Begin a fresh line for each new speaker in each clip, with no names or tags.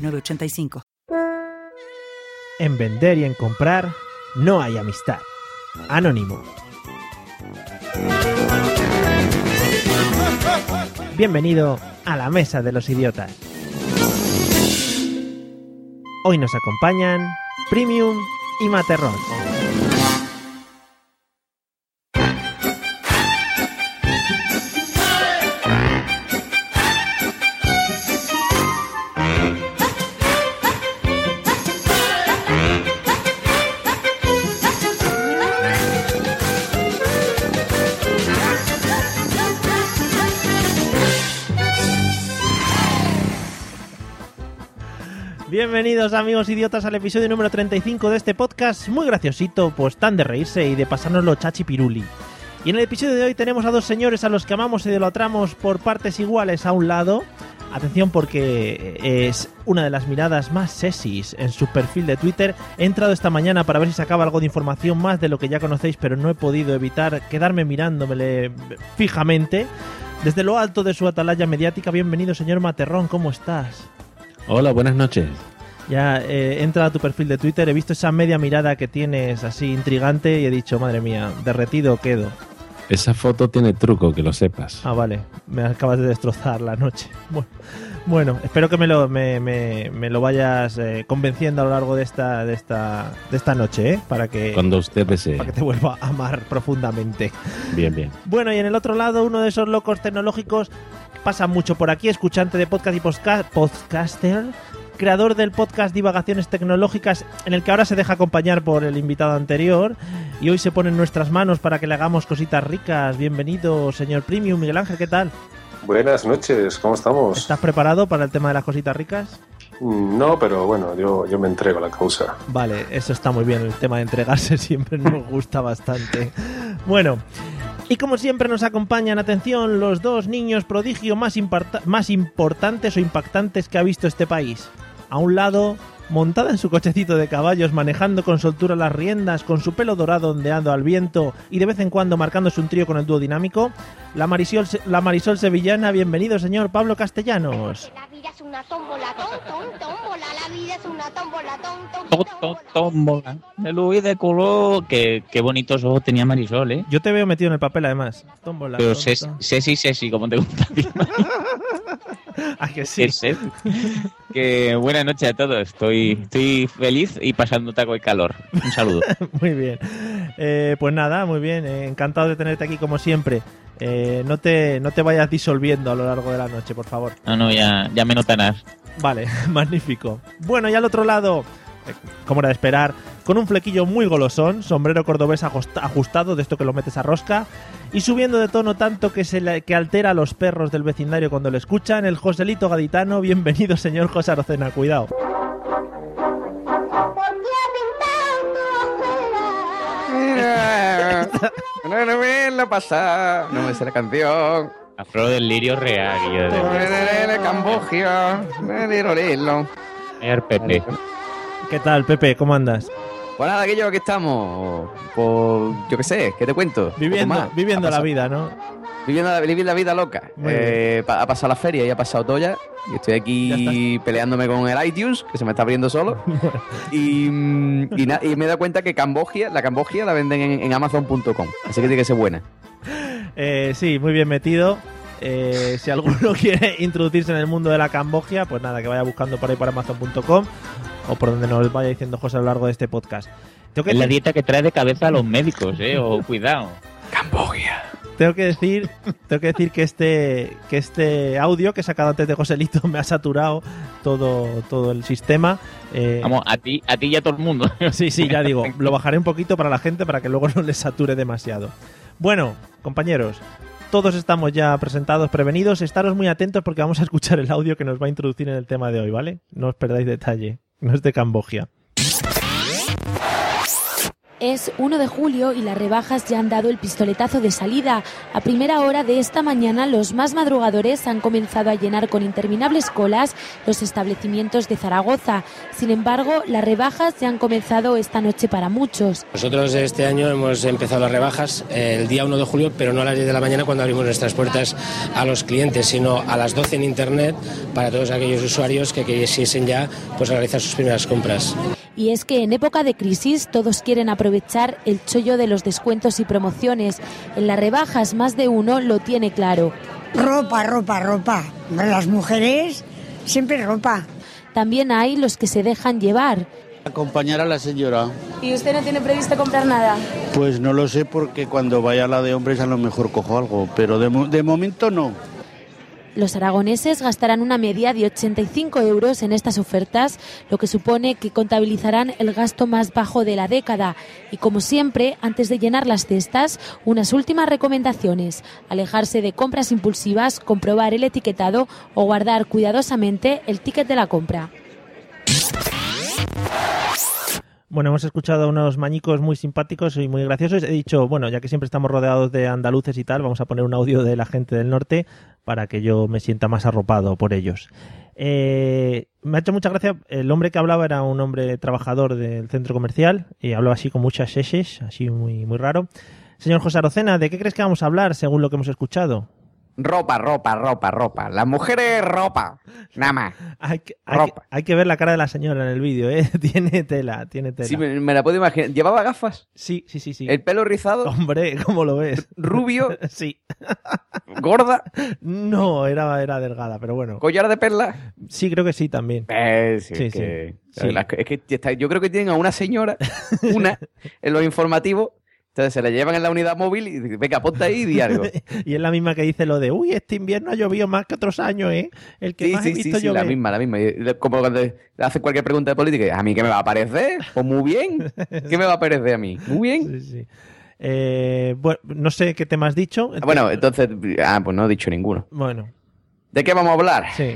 906985.
En vender y en comprar no hay amistad. Anónimo. Bienvenido a la Mesa de los Idiotas. Hoy nos acompañan Premium y Materrón. Bienvenidos amigos idiotas al episodio número 35 de este podcast muy graciosito, pues tan de reírse y de pasárnoslo chachi piruli. Y en el episodio de hoy tenemos a dos señores a los que amamos y idolatramos por partes iguales a un lado. Atención porque es una de las miradas más sexys en su perfil de Twitter. He entrado esta mañana para ver si sacaba algo de información más de lo que ya conocéis, pero no he podido evitar quedarme mirándomele fijamente. Desde lo alto de su atalaya mediática, bienvenido señor Materrón, ¿cómo estás?
Hola, buenas noches.
Ya eh, he entrado a tu perfil de Twitter, he visto esa media mirada que tienes así intrigante y he dicho, madre mía, derretido quedo.
Esa foto tiene truco, que lo sepas.
Ah, vale, me acabas de destrozar la noche. Bueno, bueno espero que me lo, me, me, me lo vayas eh, convenciendo a lo largo de esta, de esta, de esta noche, ¿eh? Para que,
Cuando usted desee.
para que te vuelva a amar profundamente.
Bien, bien.
Bueno, y en el otro lado, uno de esos locos tecnológicos pasa mucho por aquí, escuchante de podcast y podcaster, creador del podcast Divagaciones Tecnológicas, en el que ahora se deja acompañar por el invitado anterior, y hoy se pone en nuestras manos para que le hagamos cositas ricas. Bienvenido, señor Premium. Miguel Ángel, ¿qué tal?
Buenas noches, ¿cómo estamos?
¿Estás preparado para el tema de las cositas ricas?
Mm, No, pero bueno, yo, yo me entrego a la causa.
Vale, eso está muy bien. El tema de entregarse siempre nos gusta bastante. Bueno, y como siempre nos acompañan, atención, los dos niños prodigio más, más importantes o impactantes que ha visto este país. A un lado, montada en su cochecito de caballos, manejando con soltura las riendas, con su pelo dorado ondeando al viento y de vez en cuando marcándose un trío con el dúo dinámico, la Marisol, la Marisol sevillana. Bienvenido, señor Pablo Castellanos.
La vida es una tómbola, tom, tómbola. La vida es una tómbola, tom, tom,
To- to- tómbola. De luz de color. Qué, qué bonitos ojos tenía Marisol, ¿eh?
Yo te veo metido en el papel, además. Tómbola,
Pero
tom.
sexy, sexy, como te gusta a
que sí.
Que buenas noches a todos. Estoy, estoy feliz y pasando taco de calor. Un saludo.
Muy bien. Eh, pues nada, muy bien. eh, encantado de tenerte aquí como siempre. Eh, no, te, no te vayas disolviendo a lo largo de la noche, por favor.
No, no, ya, ya me notarás.
Vale, magnífico. Bueno, y al otro lado, como era de esperar, con un flequillo muy golosón, sombrero cordobés ajusta- ajustado, de esto que lo metes a rosca, y subiendo de tono tanto que, se le- que altera a los perros del vecindario cuando lo escuchan, el Joselito Gaditano. Bienvenido, señor José Arocena, cuidado.
¿Por qué ha pintado tu ojera?
No, no me la pasa, no me sé la canción.
La flor del lirio real. yo de- Pepe.
¿Qué tal, Pepe? ¿Cómo andas?
Pues nada, que yo aquí estamos. Pues yo qué sé, ¿qué te cuento?
Viviendo, viviendo la vida, ¿no?
Viviendo la, vida loca. Eh, pa- ha pasado la feria y ha pasado todo ya. Y estoy aquí peleándome con el iTunes, que se me está abriendo solo. y, y, na- y me he dado cuenta que Cambogia, la Cambogia la venden en, en Amazon.com. Así que tiene que ser buena.
Eh, sí, muy bien metido. Eh, si alguno quiere introducirse en el mundo de la Cambogia, pues nada, que vaya buscando por ahí por Amazon.com o por donde nos vaya diciendo José a lo largo de este podcast. Tengo que,
Es la
decir-
dieta que trae de cabeza a los médicos, ¿eh? O cuidado.
Cambogia.
tengo que decir, tengo que decir que este, que este audio que he sacado antes de Joselito me ha saturado todo, todo el sistema. Eh,
Vamos, a ti, a ti y a todo el mundo.
Sí, sí, ya digo, lo bajaré un poquito para la gente para que luego no les sature demasiado. Bueno, compañeros, todos estamos ya presentados, prevenidos. Estaros muy atentos porque vamos a escuchar el audio que nos va a introducir en el tema de hoy, ¿vale? No os perdáis detalle. No es de Cambogia.
Es 1 de julio y las rebajas ya han dado el pistoletazo de salida. A primera hora de esta mañana, los más madrugadores han comenzado a llenar con interminables colas los establecimientos de Zaragoza. Sin embargo, las rebajas ya han comenzado esta noche para muchos.
Nosotros este año hemos empezado las rebajas eh, el día 1 de julio, pero no a las 10 de la mañana cuando abrimos nuestras puertas a los clientes, sino a las 12 en Internet para todos aquellos usuarios que quisiesen ya pues, realizar sus primeras compras.
Y es que en época de crisis todos quieren aprovechar el chollo de los descuentos y promociones. En las rebajas más de uno lo tiene claro.
Ropa, ropa, ropa. Las mujeres siempre ropa.
También hay los que se dejan llevar.
Acompañar a la señora.
¿Y usted no tiene previsto comprar nada?
Pues no lo sé porque cuando vaya a la de hombres a lo mejor cojo algo, pero de, de momento no.
Los aragoneses gastarán una media de 85 euros en estas ofertas, lo que supone que contabilizarán el gasto más bajo de la década. Y como siempre, antes de llenar las cestas, unas últimas recomendaciones. Alejarse de compras impulsivas, comprobar el etiquetado o guardar cuidadosamente el ticket de la compra.
Bueno, hemos escuchado unos mañicos muy simpáticos y muy graciosos. He dicho, bueno, ya que siempre estamos rodeados de andaluces y tal, vamos a poner un audio de la gente del norte para que yo me sienta más arropado por ellos. Eh, me ha hecho mucha gracia, el hombre que hablaba era un hombre trabajador del centro comercial y hablaba así con muchas seses, así muy, muy raro. Señor José Arocena, ¿de qué crees que vamos a hablar según lo que hemos escuchado?
Ropa, ropa, ropa, ropa. Las mujeres, ropa. Nada más.
Hay que, hay que- hay que ver la cara de la señora en el vídeo, ¿eh? tiene tela, tiene tela.
Sí, me, me la puedo imaginar. ¿Llevaba gafas?
Sí, sí, sí, sí.
¿El pelo rizado?
Hombre, ¿cómo lo ves?
¿Rubio?
sí.
¿Gorda?
No, era, era delgada, pero bueno.
¿Collar de perla?
Sí, creo que sí también.
Eh, sí,
Sí,
es que,
sí.
Es que está- yo creo que tienen a una señora, una, en los informativos. Entonces se la llevan en la unidad móvil y venga, ponte ahí y di algo.
y es la misma que dice lo de, uy, este invierno ha llovido más que otros años, ¿eh? El que
Sí,
más
sí,
he
sí,
visto
sí, la
llover.
misma, la misma. Como cuando le hacen cualquier pregunta de política, ¿a mí qué me va a parecer? Pues muy bien. ¿Qué me va a parecer a mí? Muy bien.
Sí, sí. Eh, bueno, no sé qué tema has dicho.
Ah, Bueno, entonces, ah, pues no he dicho ninguno.
Bueno,
¿De qué vamos a hablar?
sí.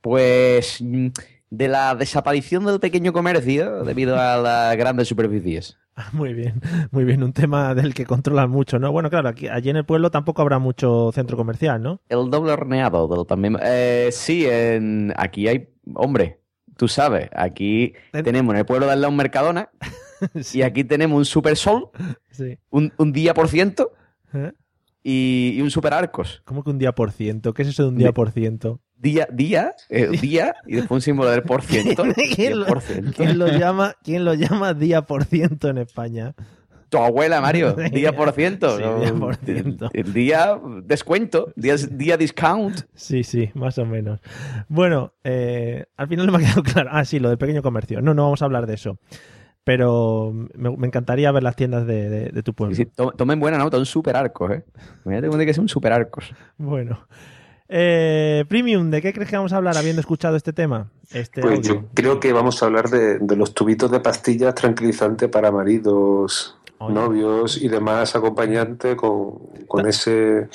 Pues mm, de la desaparición del pequeño comercio debido a las grandes superficies.
Muy bien, muy bien. Un tema del que controlan mucho, ¿no? Bueno, claro, aquí, allí en el pueblo tampoco habrá mucho centro comercial, ¿no?
El doble horneado del también. Eh, sí, en, aquí hay. Hombre, tú sabes, aquí
En-
tenemos en el pueblo de al lado un Mercadona y aquí tenemos un Super Sol,
Sí.
un, un día por ciento
¿Eh?
y, y un Super Arcos.
¿Cómo que un día por ciento? ¿Qué es eso de un día por ciento?
Día, día, eh, día y después un símbolo del por ciento.
¿Quién lo,
10%.
quién lo llama, ¿Quién lo llama día por ciento en España?
Tu abuela, Mario, día por ciento.
Sí,
¿no?
día por ciento.
El, el día descuento, día, día discount.
Sí, sí, más o menos. Bueno, eh, al final no me ha quedado claro. Ah, sí, lo del pequeño comercio. No, no vamos a hablar de eso. Pero me, me encantaría ver las tiendas de, de- de tu pueblo.
Sí, to- tomen buena nota, un Super Arcos, ¿eh? Imagínate que ser un Super Arcos.
Bueno. Eh, Premium, ¿de qué crees que vamos a hablar habiendo escuchado este tema? Este
Pues
audio.
yo creo que vamos a hablar de, de los tubitos de pastillas tranquilizantes para maridos,
Oye.
novios y demás acompañantes con, con ese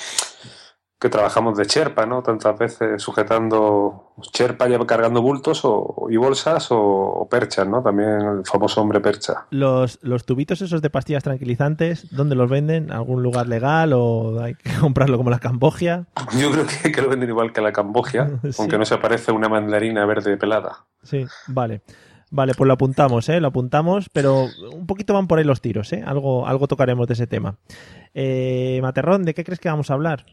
que trabajamos de cherpa, ¿no? Tantas veces sujetando cherpa, ya cargando bultos o, y bolsas o, o perchas, ¿no? También el famoso hombre percha.
Los, los tubitos esos de pastillas tranquilizantes, ¿dónde los venden? ¿Algún lugar legal o hay que comprarlo como la Cambogia?
Yo creo que, que lo venden igual que la Cambogia,
Sí.
aunque no se parece una mandarina verde pelada.
Sí, vale. Vale, pues lo apuntamos, ¿eh? Lo apuntamos, pero un poquito van por ahí los tiros, ¿eh? Algo, algo tocaremos de ese tema. Eh, Materrón, ¿de qué crees que vamos a hablar?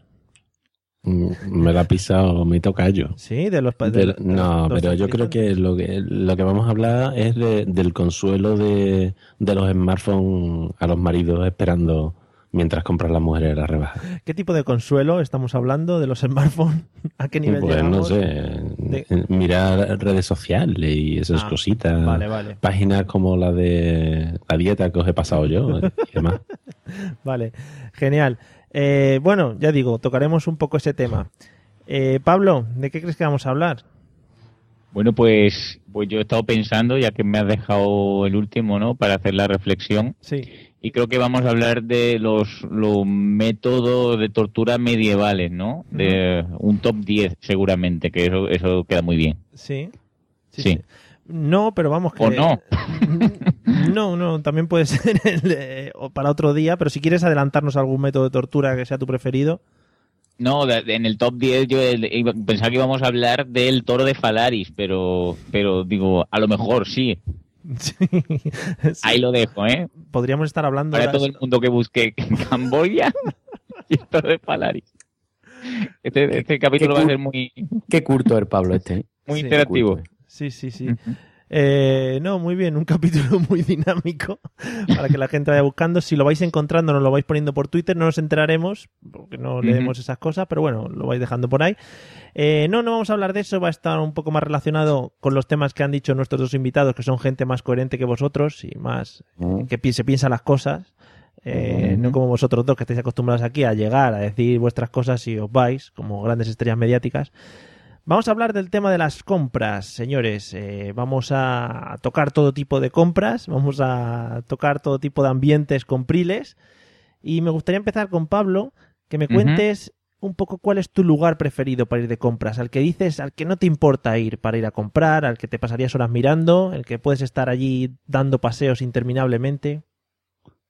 Me la ha pisado mi tocayo.
Sí, de los... pa- de-
Pero-
de
no,
los
pero yo creo que lo que lo que vamos a hablar es de- del consuelo de, de los smartphones a los maridos esperando mientras compran las mujeres la rebaja.
¿Qué tipo de consuelo estamos hablando de los smartphones? ¿A qué nivel
Pues no sé,
De-
mirar redes sociales y esas
Ah,
cositas.
Vale, vale,
Páginas como la de la dieta que os he pasado yo y demás.
vale. Genial. Eh, bueno, ya digo, tocaremos un poco ese tema. Eh, Pablo, ¿de qué crees que vamos a hablar?
Bueno, pues, pues yo he estado pensando, ya que me has dejado el último, ¿no? Para hacer la reflexión.
Sí.
y creo que vamos a hablar de los, los métodos de tortura medievales, ¿no? De un top 10 seguramente, que eso, eso queda muy bien.
Sí.
Sí.
No, pero vamos que...
O no.
No, no, también puede ser el para otro día, pero si quieres adelantarnos algún método de tortura que sea tu preferido.
No, de- de- en el top 10 yo pensaba que íbamos a hablar del toro de Falaris, pero, pero digo, a lo mejor sí. Ahí lo dejo, ¿eh?
Podríamos estar hablando...
Para todo el mundo que busque Camboya y el toro de Falaris. Este, este capítulo va a ser muy,
Qué curto el Pablo este. ¿eh?
muy
Sí.
interactivo.
Sí, sí, sí. Eh, no, muy bien, un capítulo muy dinámico para que la gente vaya buscando. Si lo vais encontrando, nos lo vais poniendo por Twitter, no nos enteraremos, porque no leemos esas cosas, pero bueno, lo vais dejando por ahí. Eh, no, no vamos a hablar de eso, va a estar un poco más relacionado con los temas que han dicho nuestros dos invitados, que son gente más coherente que vosotros y más que pi- se piensa las cosas. Eh, No como vosotros dos que estáis acostumbrados aquí a llegar a decir vuestras cosas y os vais como grandes estrellas mediáticas. Vamos a hablar del tema de las compras, señores. Eh, vamos a tocar todo tipo de compras, vamos a tocar todo tipo de ambientes compriles. Y me gustaría empezar con Pablo, que me cuentes un poco cuál es tu lugar preferido para ir de compras, al que dices, al que no te importa ir para ir a comprar, al que te pasarías horas mirando, el que puedes estar allí dando paseos interminablemente.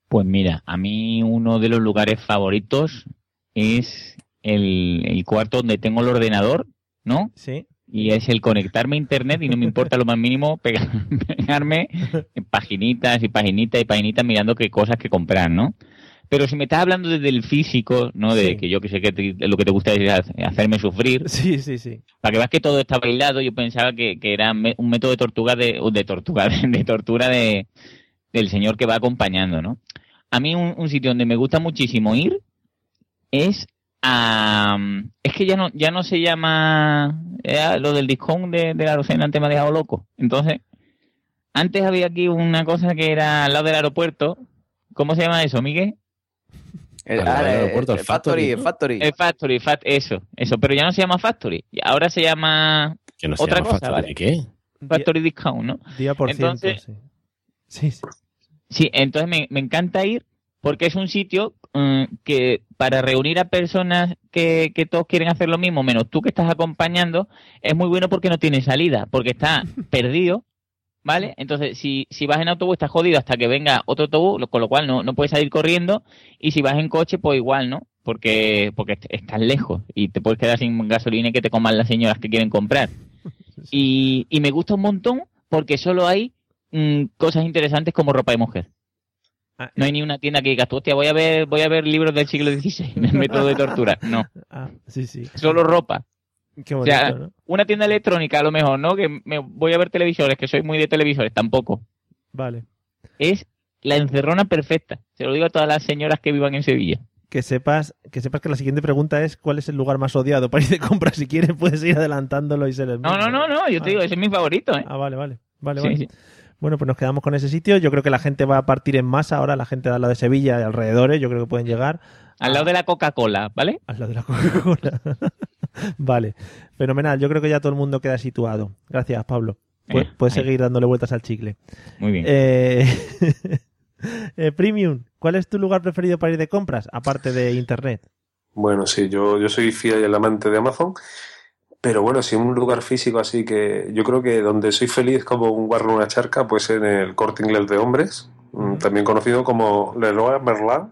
Pues mira, a mí uno de los lugares favoritos es el, el cuarto donde tengo el ordenador, ¿no?
Sí.
Y es el conectarme a internet y no me importa lo más mínimo pega- pegarme en paginitas y paginitas y paginitas mirando qué cosas que comprar, ¿no? Pero si me estás hablando desde el físico, ¿no? De
Sí.
que yo que sé que te- lo que te gusta es ha- hacerme sufrir.
Sí, sí, sí.
Para que veas que todo está bailado, yo pensaba que, que era un método de tortuga de, de tortuga, de, de tortura de, del señor que va acompañando, ¿no? A mí un, un sitio donde me gusta muchísimo ir es a... Es que ya no, ya no se llama... Era lo del discount de, de la docena antes me ha dejado loco. Entonces, antes había aquí una cosa que era al lado del aeropuerto. ¿Cómo se llama eso, Miguel?
El, ah, el-
aeropuerto,
el
el Factory,
Factory,
¿no?
Factory.
El Factory, fat, eso, eso. Pero ya no se llama Factory. Ahora se llama
Que no se
otra
llama
cosa,
Factory,
¿vale?
¿qué?
Factory Discount, ¿no?
Día por
Entonces-
ciento, sí. Sí, sí.
Sí, entonces me, me encanta ir porque es un sitio mm, que para reunir a personas que, que todos quieren hacer lo mismo, menos tú que estás acompañando, es muy bueno porque no tiene salida, porque está perdido, ¿vale? Entonces, si, si vas en autobús estás jodido hasta que venga otro autobús, con lo cual no, no puedes salir corriendo, y si vas en coche, pues igual, ¿no? Porque, porque est- estás lejos y te puedes quedar sin gasolina y que te coman las señoras que quieren comprar. Y, y me gusta un montón porque solo hay mm, cosas interesantes como ropa de mujer.
Ah,
No hay ni una tienda que digas, hostia, voy a ver, voy a ver libros del siglo XVI, método de tortura. No,
Ah, sí, sí.
solo ropa.
Qué
O
bonito,
sea,
¿no?
una tienda electrónica a lo mejor, ¿no? Que me voy a ver televisores, que soy muy de televisores, tampoco.
Vale.
Es la encerrona perfecta. Se lo digo a todas las señoras que vivan en Sevilla.
Que sepas, que sepas que la siguiente pregunta es cuál es el lugar más odiado para ir de compras. Si quieres, puedes ir adelantándolo y ser el
No, no, no, no, yo te digo, ese es mi favorito, ¿eh?
Ah, vale, vale. Vale,
Sí,
vale.
sí.
Bueno, pues nos quedamos con ese sitio. Yo creo que la gente va a partir en masa ahora, la gente de al lado de Sevilla y alrededores. Yo creo que pueden llegar
Al lado de la Coca-Cola, ¿vale?
al lado de la Coca-Cola. vale, fenomenal. Yo creo que ya todo el mundo queda situado. Gracias, Pablo. Pu-
Eh,
puedes
ahí.
seguir dándole vueltas al chicle.
Muy bien.
Eh, eh, Premium, ¿cuál es tu lugar preferido para ir de compras? Aparte de Internet.
Bueno, sí, yo, yo soy fiel y el amante de Amazon, pero bueno, si un lugar físico así que yo creo que donde soy feliz como un guarro en una charca, pues en el Corte Inglés de Hombres, mm, también conocido como Leroy Merlin. O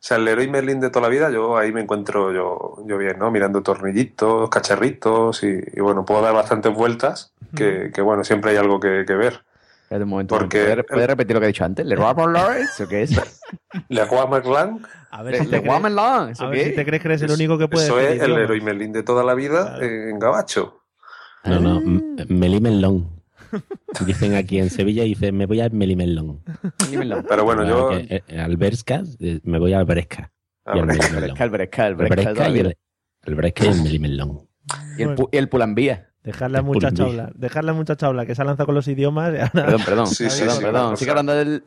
sea, el Leroy Merlin de toda la vida, yo ahí me encuentro yo, yo bien, ¿no? Mirando tornillitos, cacharritos y, y bueno, puedo dar bastantes vueltas, que, que bueno, siempre hay algo que, que ver.
Espérate un momento.
Porque-
¿Puedes, puedes repetir lo que he dicho antes? ¿Leroy Merlin? ¿Eso qué es?
Leroy Merlin,
A ver
Le-
si te,
Leroy
crees,
Merlin, ¿eso
a ver
qué
si
es?
te crees que eres el único que puede
eso es el. Leroy Merlin de toda la vida
Claro.
en Gabacho.
No, no, m- Melimelón. Dicen aquí en Sevilla, dicen, me voy a Melimelón.
Pero bueno, yo...
Eh, al Bresca, eh, me voy al Bresca. Al
Bresca.
Melimelón.
Bresca, el Bresca, el
El
Bresca.
Y el, Melimelón.
Y el, pu- y el Pulambía.
Dejarle al muchacho hablar. Dejarle al muchacho hablar, que se ha lanzado con los idiomas. y ahora-
Perdón, perdón.
Sí, sí,
perdón,
sí,
perdón. Sigue hablando del.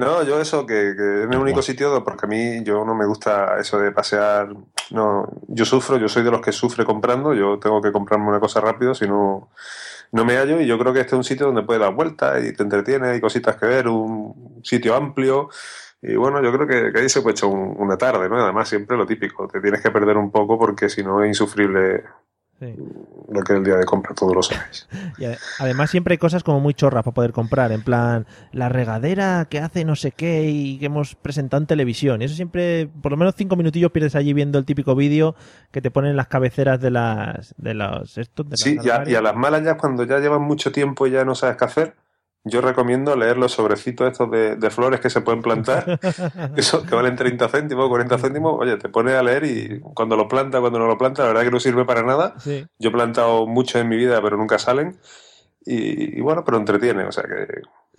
No, yo eso, que, que es el único sitio, porque a mí yo no me gusta eso de pasear. No, yo sufro, yo soy de los que sufre comprando, yo tengo que comprarme una cosa rápido, si no no me hallo y yo creo que este es un sitio donde puedes dar vueltas y te entretiene, hay cositas que ver, un sitio amplio. Y bueno, yo creo que, que ahí se puede echar un- una tarde, ¿no? Además, siempre lo típico, te tienes que perder un poco porque si no es insufrible
Sí.
lo que es el día de compra, todos lo sabéis.
Y ade- además siempre hay cosas como muy chorras para poder comprar, en plan la regadera que hace no sé qué y que hemos presentado en televisión. Eso siempre, por lo menos cinco minutillos pierdes allí viendo el típico vídeo que te ponen las cabeceras de las de los estos de las
Sí, y a, y a las malas ya cuando ya llevan mucho tiempo y ya no sabes qué hacer, yo recomiendo leer los sobrecitos estos de, de flores que se pueden plantar, que, son- que valen 30 céntimos, 40 céntimos, oye, te pones a leer y cuando lo planta, cuando no lo planta, la verdad que no sirve para nada.
Sí.
Yo he plantado mucho en mi vida, pero nunca salen. Y, y bueno, pero entretiene, o sea que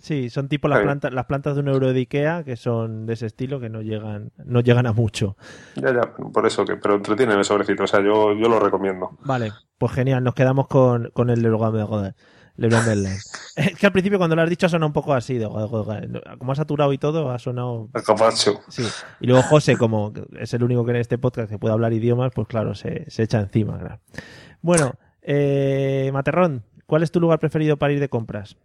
Sí, son tipo las plantas las plantas de un euro de Ikea que son de ese estilo que no llegan no llegan a mucho.
ya, ya, por eso que, pero entretiene el sobrecito, o sea, yo, yo lo recomiendo.
Vale, pues genial, nos quedamos con, con el Leroy Merlin. Leroy Merlin. Es que al principio cuando lo has dicho ha sonado un poco así, de, como ha saturado y todo, ha sonado
El capacho.
Sí. Y luego José, como es el único que en este podcast que puede hablar idiomas, pues claro, se, se echa encima. claro. Bueno, eh, Materrón, ¿cuál es tu lugar preferido para ir de compras?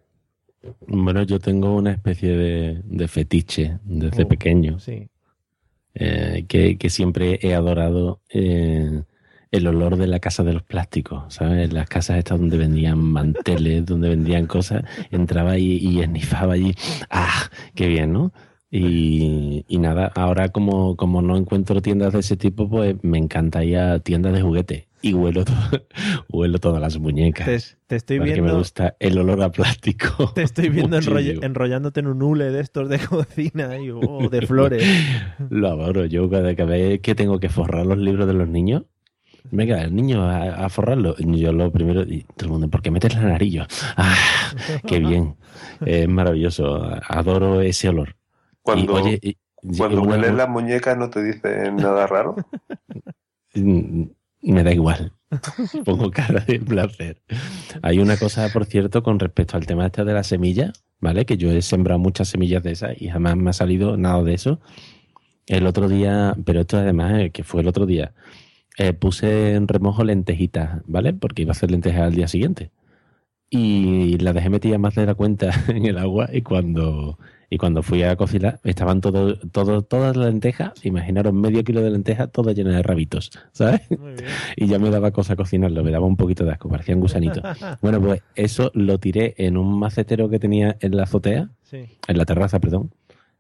Bueno, yo tengo una especie de, de fetiche desde
Oh,
pequeño.
Sí.
eh, que, que siempre he adorado eh, el olor de la casa de los plásticos, ¿sabes? Las casas estas donde vendían manteles, donde vendían cosas, entraba y, y esnifaba allí. ¡Ah! ¡Qué bien, ¿no? Y, y nada, ahora como, como no encuentro tiendas de ese tipo, pues me encanta ir a tiendas de juguete y huelo, huelo todas las muñecas.
Te, te estoy
porque me
viendo,
gusta el olor a plástico.
te estoy viendo enroll- enrollándote en un hule de estos de cocina y, oh, de flores.
Lo adoro. Yo cada vez que tengo que forrar los libros de los niños, venga, el niño a, a forrarlo. Yo lo primero, y todo el mundo, ¿por qué metes la nariz? ¡ah! ¡Qué bien! Es maravilloso. Adoro ese olor.
Cuando,
Y, oye, y-
cuando hueles las muñecas no te dicen nada raro.
Mm, Me da igual. Pongo cara de placer. Hay una cosa, por cierto, con respecto al tema este de la semilla, ¿vale? Que yo he sembrado muchas semillas de esas y jamás me ha salido nada de eso. El otro día, pero esto además, que fue el otro día, eh, puse en remojo lentejitas, ¿vale? Porque iba a hacer lentejas al día siguiente. Y las dejé metidas más de la cuenta en el agua y cuando, y cuando fui a cocinar estaban todo, todo, todas las lentejas, imaginaros medio kilo de lentejas, todas llenas de rabitos, ¿sabes? Y ya me daba cosa cocinarlo, me daba un poquito de asco, parecían gusanitos. Bueno, pues eso lo tiré en un macetero que tenía en la azotea,
Sí.
en la terraza, perdón,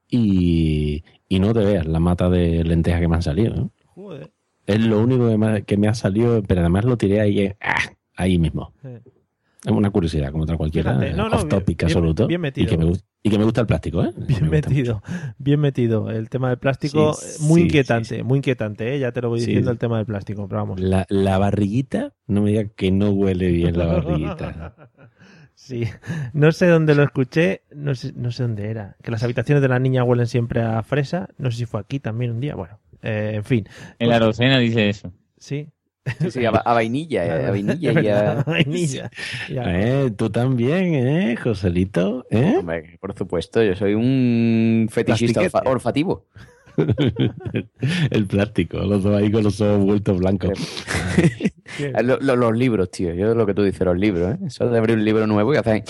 y, y no te veas la mata de lentejas que me han salido. ¿no?
Joder.
Es lo único que me, que me ha salido, pero además lo tiré ahí, eh, ¡ah! ahí mismo. Es una curiosidad, como otra cualquiera,
Fíjate, no, no,
off topic
bien-
absoluto.
bien metido.
Y que, me, gust- y que me gusta el plástico, ¿eh?
Bien
Me
metido, bien metido. El tema del plástico,
Sí,
muy
sí,
inquietante, muy inquietante, ¿eh? ya te lo voy diciendo el tema del plástico, pero vamos.
La, la barriguita, no me diga que no huele bien la barriguita.
Sí, no sé dónde lo escuché, no sé, no sé dónde era. Que las habitaciones de la niña huelen siempre a fresa. No sé si fue aquí también un día. Bueno, eh, en fin.
En la docena dice eso.
Sí.
Sí, sí, a, va- a vainilla, eh, a vainilla
Es
y a...
vainilla.
Eh, tú también, ¿eh, Joselito? ¿Eh?
Hombre, por supuesto, yo soy un fetichista
Plastiquete.
olfativo.
el plástico, los dos ahí con los ojos vueltos blancos.
Eh, lo- lo- los libros, tío. Yo lo que tú dices, los libros, ¿eh? Eso de abrir un libro nuevo y hacer...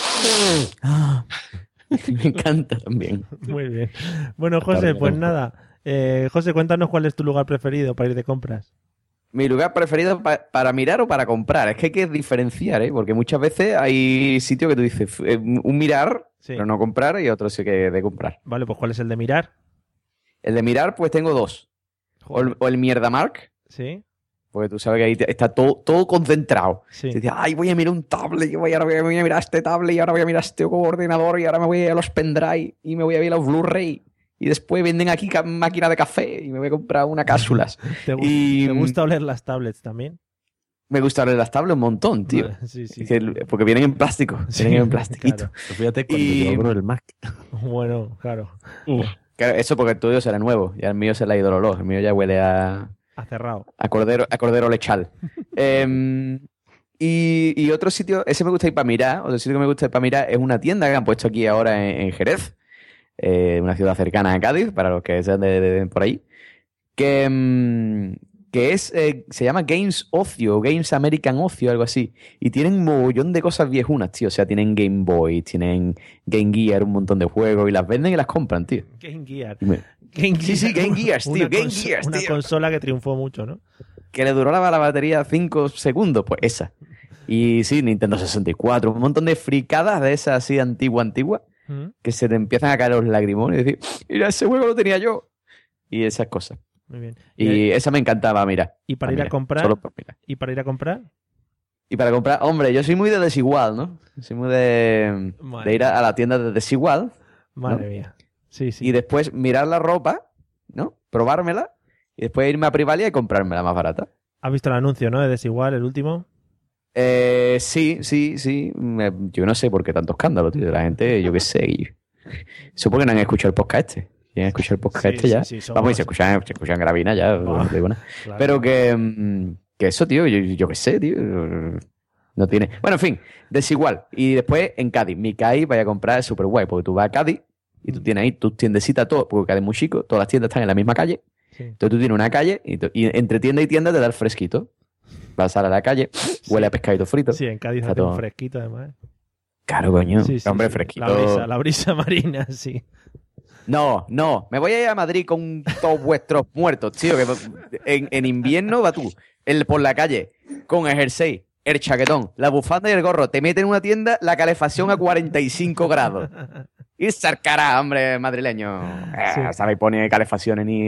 Me encanta también.
Muy bien. Bueno, José, pues nada. Eh, José, cuéntanos cuál es tu lugar preferido para ir de compras.
Mi lugar preferido pa- para mirar o para comprar. Es que hay que diferenciar, ¿eh? Porque muchas veces hay sitios que tú dices, eh, un mirar,
Sí.
pero no comprar, y otro sí que de comprar.
Vale, pues ¿cuál es el de mirar?
El de mirar, pues tengo dos. O el, o el Mierda Mark,
Sí.
porque tú sabes que ahí está todo, todo concentrado.
Sí.
Te dice, ay, voy a mirar un tablet, y voy, ahora voy a, voy a mirar este tablet, y ahora voy a mirar este ordenador, y ahora me voy a los pendrive, y me voy a ver los Blu-ray. Y después venden aquí máquina de café, y me voy a comprar una cápsulas.
¿Te, gu-
Y-
te gusta oler las tablets también?
Me gusta oler las tablets un montón, tío.
Sí, sí.
Porque vienen en plástico,
Sí,
vienen en plastiquito.
claro.
Fíjate cuando
Y-
yo abro el Mac.
Bueno, claro.
Claro, eso porque el tuyo será nuevo, y al mío se le ha ido el olor, el mío ya huele a,
Ha cerrado.
a cordero, a cordero lechal. Em, y, y otro sitio, ese me gusta ir para mirar, otro sitio que me gusta ir para mirar es una tienda que han puesto aquí ahora en, en Jerez, eh, una ciudad cercana a Cádiz, para los que sean de, de- de por ahí, que, em, que es eh, se llama Games Ocio, Games American Ocio, algo así. Y tienen un mogollón de cosas viejunas, tío. O sea, tienen Game Boy, tienen Game Gear, un montón de juegos, y las venden y las compran, tío.
Game Gear.
Y me-
Game
Sí, sí, Game Gears, tío,
Una
Game Gears,
Una
tío.
consola que triunfó mucho, ¿no?
que le duró la, la batería 5 segundos, pues esa. Y sí, Nintendo 64, un montón de fricadas de esas así antigua, antigua,
Mm,
que se te empiezan a caer los lagrimones y decir, mira, ese juego lo tenía yo. Y esas cosas.
Muy bien.
Y esa me encantaba, mira.
¿Y para
Ah,
ir a comprar?
solo por.
¿Y para ir a comprar?
Y para comprar, hombre, yo soy muy de desigual, ¿no? Soy muy de, de ir a, a la tienda de desigual.
Madre
¿no?
mía. Sí, sí.
Y después mirar la ropa, ¿no? Probármela. Y después irme a Privalia y comprármela más barata.
¿Has visto el anuncio, no? De Desigual, el último.
Eh, sí, sí, sí. Me- Yo no sé por qué tanto escándalo, tío. La gente, yo qué sé. Supongo que no han escuchado el podcast este. Si han escuchado el podcast
Sí,
este ya.
sí,
Vamos, y se escuchan, se escuchan gravina ya. no digo nada.
claro.
Pero que, mm, que eso, tío, yo, yo qué sé, tío. No tiene. Bueno, en fin, desigual. Y después en Cádiz. Mi CAI vaya a comprar es súper guay, porque tú vas a Cádiz y tú tienes ahí tus tiendecitas, todo, porque Cádiz es muy chico, todas las tiendas están en la misma calle. Entonces tú tienes una calle y, y entre tienda y tienda te da el fresquito. Vas a la calle, huele a pescadito frito.
Sí, en Cádiz
Está
hace un
todo-
fresquito, además.
Claro, coño.
Sí, sí,
Hombre,
sí.
fresquito.
La brisa, la brisa marina, sí.
No, no. Me voy a ir a Madrid con todos vuestros muertos, tío. Que en, en invierno va tú el, por la calle con el jersey, el chaquetón, la bufanda y el gorro. Te meten en una tienda la calefacción a 45 grados. Y sarcará, hombre, madrileño. Eh, Sabéis poner calefacciones ni...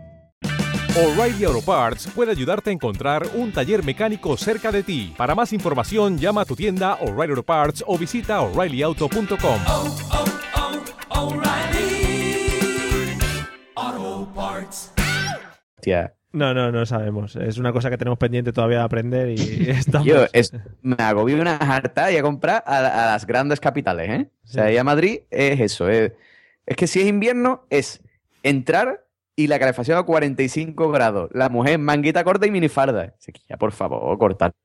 O'Reilly Auto Parts puede ayudarte a encontrar un taller mecánico cerca de ti. Para más información, llama a tu tienda O'Reilly Auto Parts o visita oreillyauto.com.
Hostia.
No, no, no sabemos. Es una cosa que tenemos pendiente todavía de aprender y estamos...
Yo es, me agobio una harta y a comprar a, a las grandes capitales, ¿eh? O sea, ir a Madrid es eso. Es, es que si es invierno, es entrar y la calefacción a 45 grados. La mujer manguita corta y minifarda. Así que ya, por favor, cortate,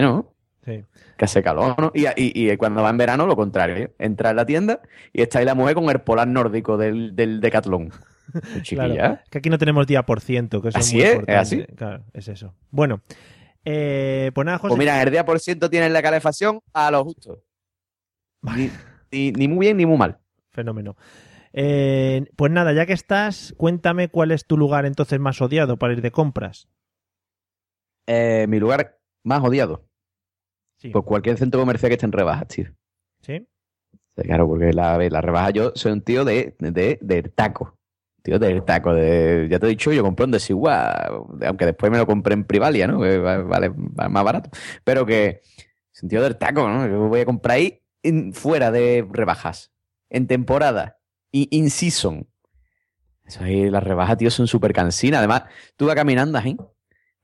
¿no?
Sí.
Que hace calor, ¿no? Y, y- y cuando va en verano, lo contrario. ¿eh? Entra en la tienda y está ahí la mujer con el polar nórdico del, del Decathlon. Chiquilla.
Claro, que aquí no tenemos día por ciento, que eso
Así
es muy
es, así.
Claro, es eso. Bueno, eh, pues nada, José.
Pues mira, el día por ciento tiene la calefacción a lo justo. Ni, ni- ni muy bien ni muy mal.
Fenómeno. Eh, pues nada, ya que estás, cuéntame cuál es tu lugar entonces más odiado para ir de compras.
Eh, mi lugar más odiado.
Sí.
Pues cualquier centro comercial que esté en rebajas, tío.
¿Sí?
Sí, Claro, porque la, la rebaja yo soy un tío de, de, de taco. Tío del taco. De, ya te he dicho, yo compré un desigual, aunque después me lo compré en Privalia, ¿no? Que va- vale, va más barato. Pero que tío del taco, ¿no? Yo voy a comprar ahí en- fuera de rebajas, en temporada, y in season. Eso ahí, las rebajas, tío, son súper cansinas. Además, tú vas caminando, ¿eh?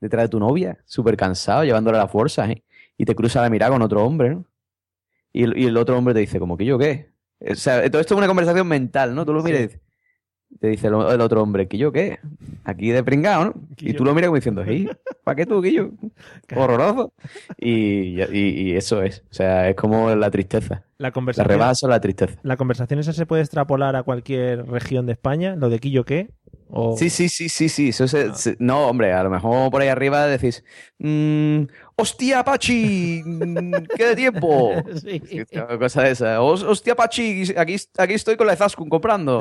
Detrás de tu novia, súper cansado, llevándole la fuerza, ¿eh? Y te cruza la mirada con otro hombre, ¿no? Y el, otro hombre te dice, como que yo qué. O sea, todo esto es una conversación mental, ¿no? Tú lo miras y dices- te dice el, el otro hombre, que yo qué. Aquí de pringado, ¿no? Y tú lo miras como diciendo, hey, ¿para qué tú, Quillo? Horroroso. Y, y- y eso es. O sea, es como la tristeza.
La conversación,
rebajas son la tristeza.
¿La conversación esa se puede extrapolar a cualquier región de España? ¿Lo de Quillo qué? O...
Sí, sí, sí, sí, sí. Eso se- se- no, hombre, a lo mejor por ahí arriba decís, mm, ¡hostia, Pachi! mm, ¡Qué de tiempo!
Sí.
Cosa de esa. "Hos- ¡Hostia, Pachi! Aquí, aquí estoy con la Zaskun comprando.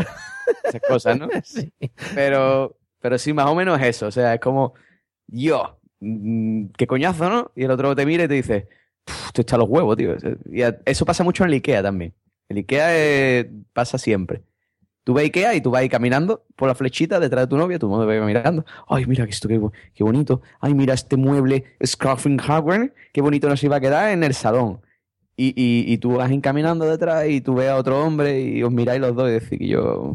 Esas cosas, ¿no?
Sí.
Pero, pero sí, más o menos eso. O sea, es como, yo, mm, qué coñazo, ¿no? Y el otro te mira y te dice, "Puf, te está los huevos, tío. Y eso pasa mucho en el Ikea también. El Ikea eh, pasa siempre. Tú vas a Ikea y tú vas ahí caminando por la flechita detrás de tu novia, tu novia va mirando. Ay, mira esto, qué, bo- qué bonito. Ay, mira este mueble Scarfing Hardware, qué bonito nos iba a quedar en el salón. Y, y, y tú vas encaminando detrás y tú ves a otro hombre y os miráis los dos y decís que yo...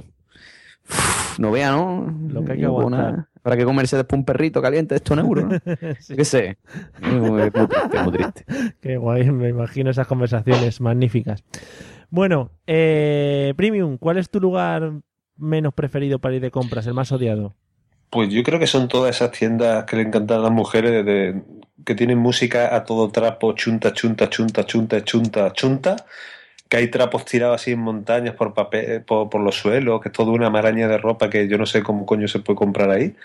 Uf, no vea, ¿no?
Lo que hay que aguantar.
una- Para que comerse después un perrito caliente, esto en euros, ¿no?
Sí.
¿Qué sé? Es muy, muy triste, muy triste.
Qué guay, me imagino esas conversaciones magníficas. Bueno, eh, Premium, ¿cuál es tu lugar menos preferido para ir de compras, el más odiado?
Pues yo creo que son todas esas tiendas que le encantan a las mujeres de, que tienen música a todo trapo, chunta, chunta, chunta, chunta, chunta, chunta, que hay trapos tirados así en montañas por papel, por, por los suelos, que es toda una maraña de ropa que yo no sé cómo coño se puede comprar ahí.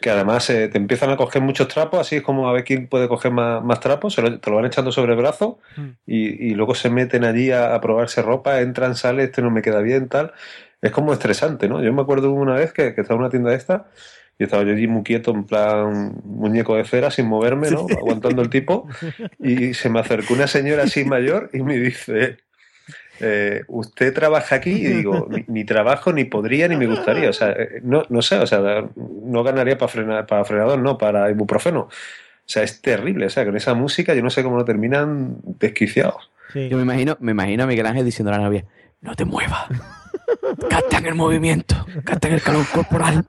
Que además eh, te empiezan a coger muchos trapos, así es como a ver quién puede coger más, más trapos, se lo- te lo van echando sobre el brazo y, y luego se meten allí a, a probarse ropa, entran, salen, este no me queda bien, tal. Es como estresante, ¿no? Yo me acuerdo una vez que, que estaba en una tienda de esta y estaba yo allí muy quieto, en plan muñeco de cera, sin moverme, ¿no? Aguantando el tipo. Y se me acercó una señora así mayor y me dice, eh, ¿usted trabaja aquí? Y digo, ni, ni trabajo, ni podría, ni me gustaría. O sea, eh, no, no sé, o sea, no ganaría para frenar, para frenador, no, para ibuprofeno. O sea, es terrible. O sea, con esa música yo no sé cómo no terminan desquiciados.
Yo me imagino, me imagino a Miguel Ángel diciendo a la novia, no te muevas. Capta en el movimiento, capta en el calor corporal.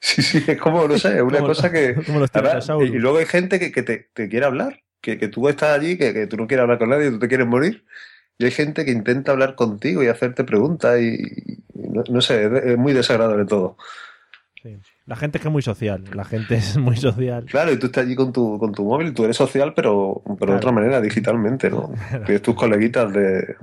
Sí, sí, es como, no sé, una
Como-
cosa que...
como los
y y luego hay gente que, que te, te quiere hablar, que, que tú estás allí, que, que tú no quieres hablar con nadie, tú te quieres morir. Y hay gente que intenta hablar contigo y hacerte preguntas y, no, no sé, es, muy desagradable todo.
La gente es que es muy social, la gente es muy social.
Claro, y tú estás allí con tu, con tu móvil, tú eres social, pero, pero de otra manera, digitalmente, ¿no? Tienes tus coleguitas de...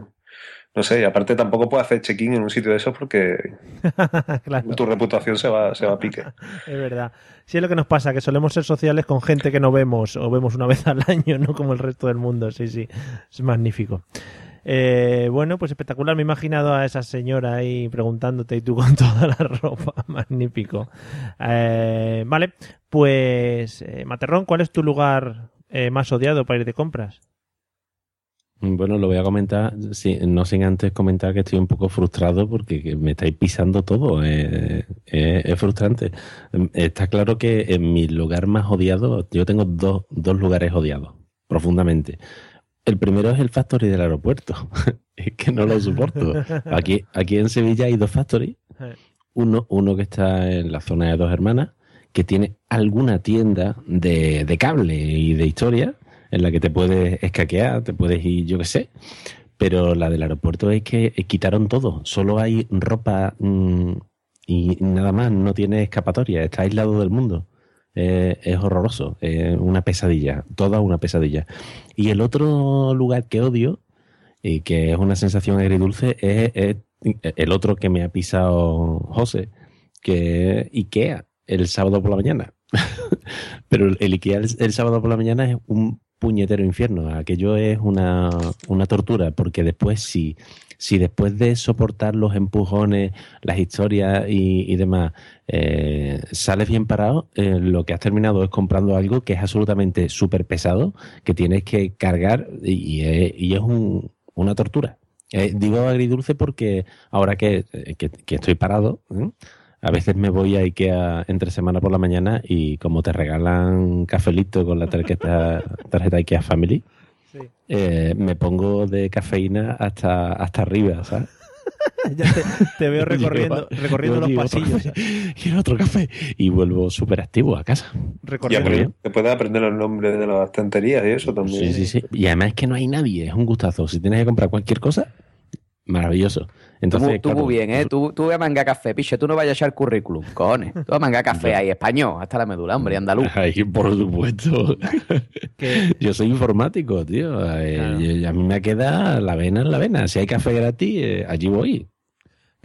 No sé, y aparte tampoco puedes hacer check-in en un sitio de esos porque tu reputación se va, se va a pique.
Es verdad. Sí es lo que nos pasa, que solemos ser sociales con gente que no vemos o vemos una vez al año, no como el resto del mundo. Sí, sí, es magnífico. Eh, bueno, pues espectacular. Me he imaginado a esa señora ahí preguntándote y tú con toda la ropa. Magnífico. Eh, vale, pues eh, Materrón, ¿cuál es tu lugar eh, más odiado para ir de compras?
Bueno, lo voy a comentar, sí, no sin antes comentar que estoy un poco frustrado porque que me estáis pisando todo. eh, eh, es frustrante. Está claro que en mi lugar más odiado, yo tengo dos, dos lugares odiados, profundamente. El primero es el factory del aeropuerto. es que no lo soporto. Aquí, aquí en Sevilla hay dos factories. Uno, uno que está en la zona de dos hermanas, que tiene alguna tienda de, de cable y de historia, en la que te puedes escaquear, te puedes ir, yo qué sé. Pero la del aeropuerto es que eh, quitaron todo. Solo hay ropa mm, y nada más, no tiene escapatoria, está aislado del mundo. Eh, es horroroso, es una pesadilla, toda una pesadilla. Y el otro lugar que odio, y que es una sensación agridulce, es, es el otro que me ha pisado José, que es Ikea, el sábado por la mañana. Pero el Ikea el, el sábado por la mañana es un puñetero infierno. Aquello es una, una tortura, porque después si, si después de soportar los empujones, las historias y, demás, eh, sales bien parado, eh, lo que has terminado es comprando algo que es absolutamente súper pesado, que tienes que cargar y, y es, un- una tortura. Eh, digo agridulce porque ahora que, que- que estoy parado. A veces me voy a Ikea entre semana por la mañana y como te regalan cafelito con la tarjeta, tarjeta Ikea Family, eh, me pongo de cafeína hasta, hasta arriba, ¿sabes?
Ya te, te veo recorriendo, recorriendo los
digo,
pasillos.
Quiero otro café. Y vuelvo súper activo a casa.
Recorriendo.
te puedes aprender los nombres de las estanterías y eso también.
Sí, sí, sí. Y además es que no hay nadie, es un gustazo. Si tienes que comprar cualquier cosa, maravilloso. Entonces,
tú, tú
claro,
muy bien, ¿eh? Tú, tú ve a manga café, piche, tú no vayas a echar currículum, cojones. Tú a manga café ahí, español, hasta la medula, hombre, andaluz.
Ay, por supuesto. Yo soy informático, tío. Eh, y a mí me queda la vena en la vena. Si hay café gratis, eh, allí voy.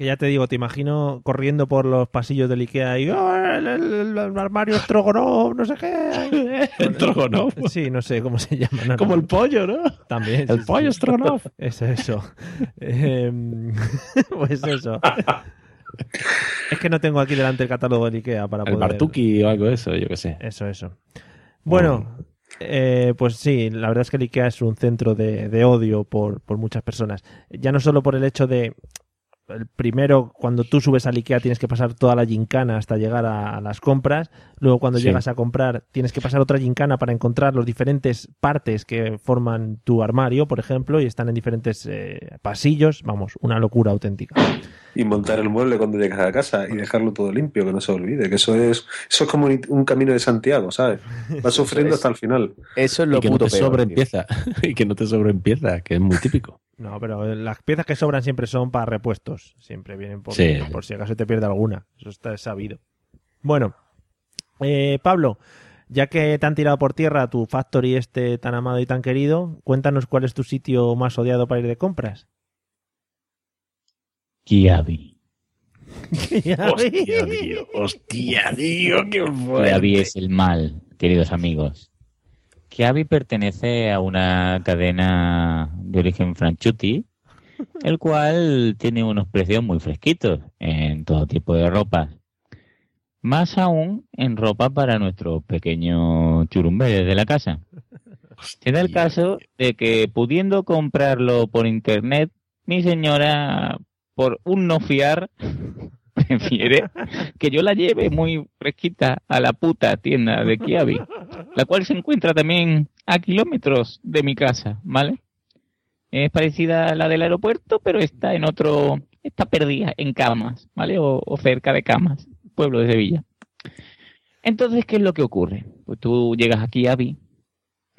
Que ya te digo, te imagino corriendo por los pasillos del Ikea y "Oh, el, el- el armario Strogonov, no sé qué.
Strogonov.
Sí, no sé cómo se llama. no,
Como
no.
el pollo, ¿no?
También.
El pollo Strogonov.
Es eso. Em, pues eso. es que no tengo aquí delante el catálogo del Ikea para
El
poder...
Bartuki o algo de eso, yo qué sé.
Eso, eso. Bueno, eh, pues sí, la verdad es que el IKEA es un centro de, de odio por, por muchas personas. Ya no solo por el hecho de el primero, cuando tú subes al IKEA tienes que pasar toda la gincana hasta llegar a, a las compras. Luego cuando
Sí.
llegas a comprar tienes que pasar otra gincana para encontrar los diferentes partes que forman tu armario, por ejemplo, y están en diferentes eh, pasillos. Vamos, una locura auténtica.
Y montar el mueble cuando llegas a casa y dejarlo todo limpio, que no se olvide, que eso es, eso es como un- un camino de Santiago, ¿sabes? Vas sufriendo hasta el final.
Eso es
y
lo
que no
puto
te
peor,
sobreempieza. y que no te sobreempieza, que es muy típico.
No, pero las piezas que sobran siempre son para repuestos. Siempre vienen por,
Sí.
por si acaso te pierde alguna. Eso está sabido. Bueno, eh, Pablo, ya que te han tirado por tierra tu factory este tan amado y tan querido, cuéntanos cuál es tu sitio más odiado para ir de compras.
Kiabi.
Hostia, tío. Hostia, tío, qué
Kiabi es el mal, queridos amigos. Kiabi pertenece a una cadena de origen franchuti, el cual tiene unos precios muy fresquitos en todo tipo de ropa. Más aún en ropa para nuestro pequeño churumbe de la casa. Se da el caso de que pudiendo comprarlo por internet, mi señora, por un no fiar, prefiere que yo la lleve muy fresquita a la puta tienda de Kiabi, la cual se encuentra también a kilómetros de mi casa, ¿vale? Es parecida a la del aeropuerto, pero está en otro, está perdida en camas, ¿vale? O, cerca de camas, pueblo de Sevilla. Entonces, ¿qué es lo que ocurre? Pues tú llegas aquí a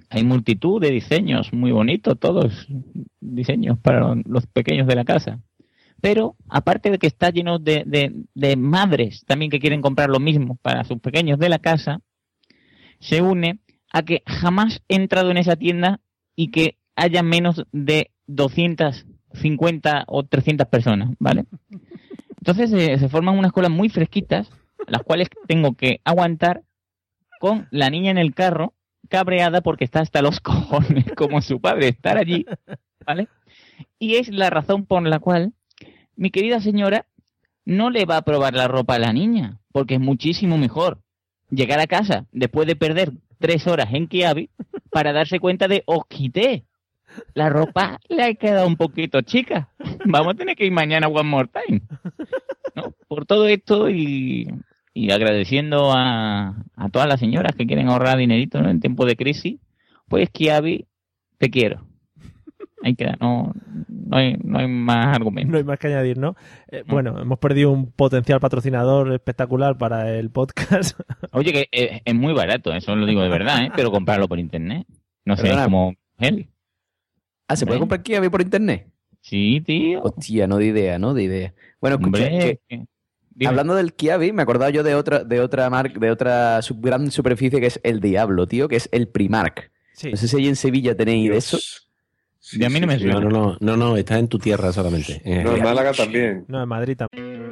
hay multitud de diseños muy bonitos, todos diseños para los pequeños de la casa. Pero aparte de que está lleno de- de madres también que quieren comprar lo mismo para sus pequeños de la casa, se une a que jamás he entrado en esa tienda y que haya menos de 250 o 300 personas, ¿vale? Entonces eh, se forman unas colas muy fresquitas, las cuales tengo que aguantar con la niña en el carro, cabreada porque está hasta los cojones, como su padre, estar allí, ¿vale? Y es la razón por la cual mi querida señora no le va a probar la ropa a la niña, porque es muchísimo mejor llegar a casa después de perder tres horas en Kiabi para darse cuenta de, os quité, la ropa le ha quedado un poquito chica, vamos a tener que ir mañana one more time. ¿No? Por todo esto y, y agradeciendo a, a todas las señoras que quieren ahorrar dinerito ¿no? en tiempo de crisis, pues Kiabi, te quiero. Ahí queda, no, no, hay, no hay más argumentos.
No hay más que añadir, ¿no? Eh, bueno, hemos perdido un potencial patrocinador espectacular para el podcast.
Oye, que es, es muy barato, eso lo digo de verdad, ¿eh? pero comprarlo por internet. No sé,
Perdona.
como él.
Ah, ¿se puede
Hombre.
comprar Kiabi por internet?
Sí, tío.
Hostia, no de idea, no de idea. Bueno, escucha,
Hombre,
que- hablando del Kiabi, me acordaba yo de otra, de otra marca, de otra sub- gran superficie que es el Diablo, tío, que es el Primark. No sé si ahí en Sevilla tenéis de eso.
De a mí no me
No, no, no, no, no, está en tu tierra solamente. en
No, en
Jerez.
Málaga también.
No, en Madrid también.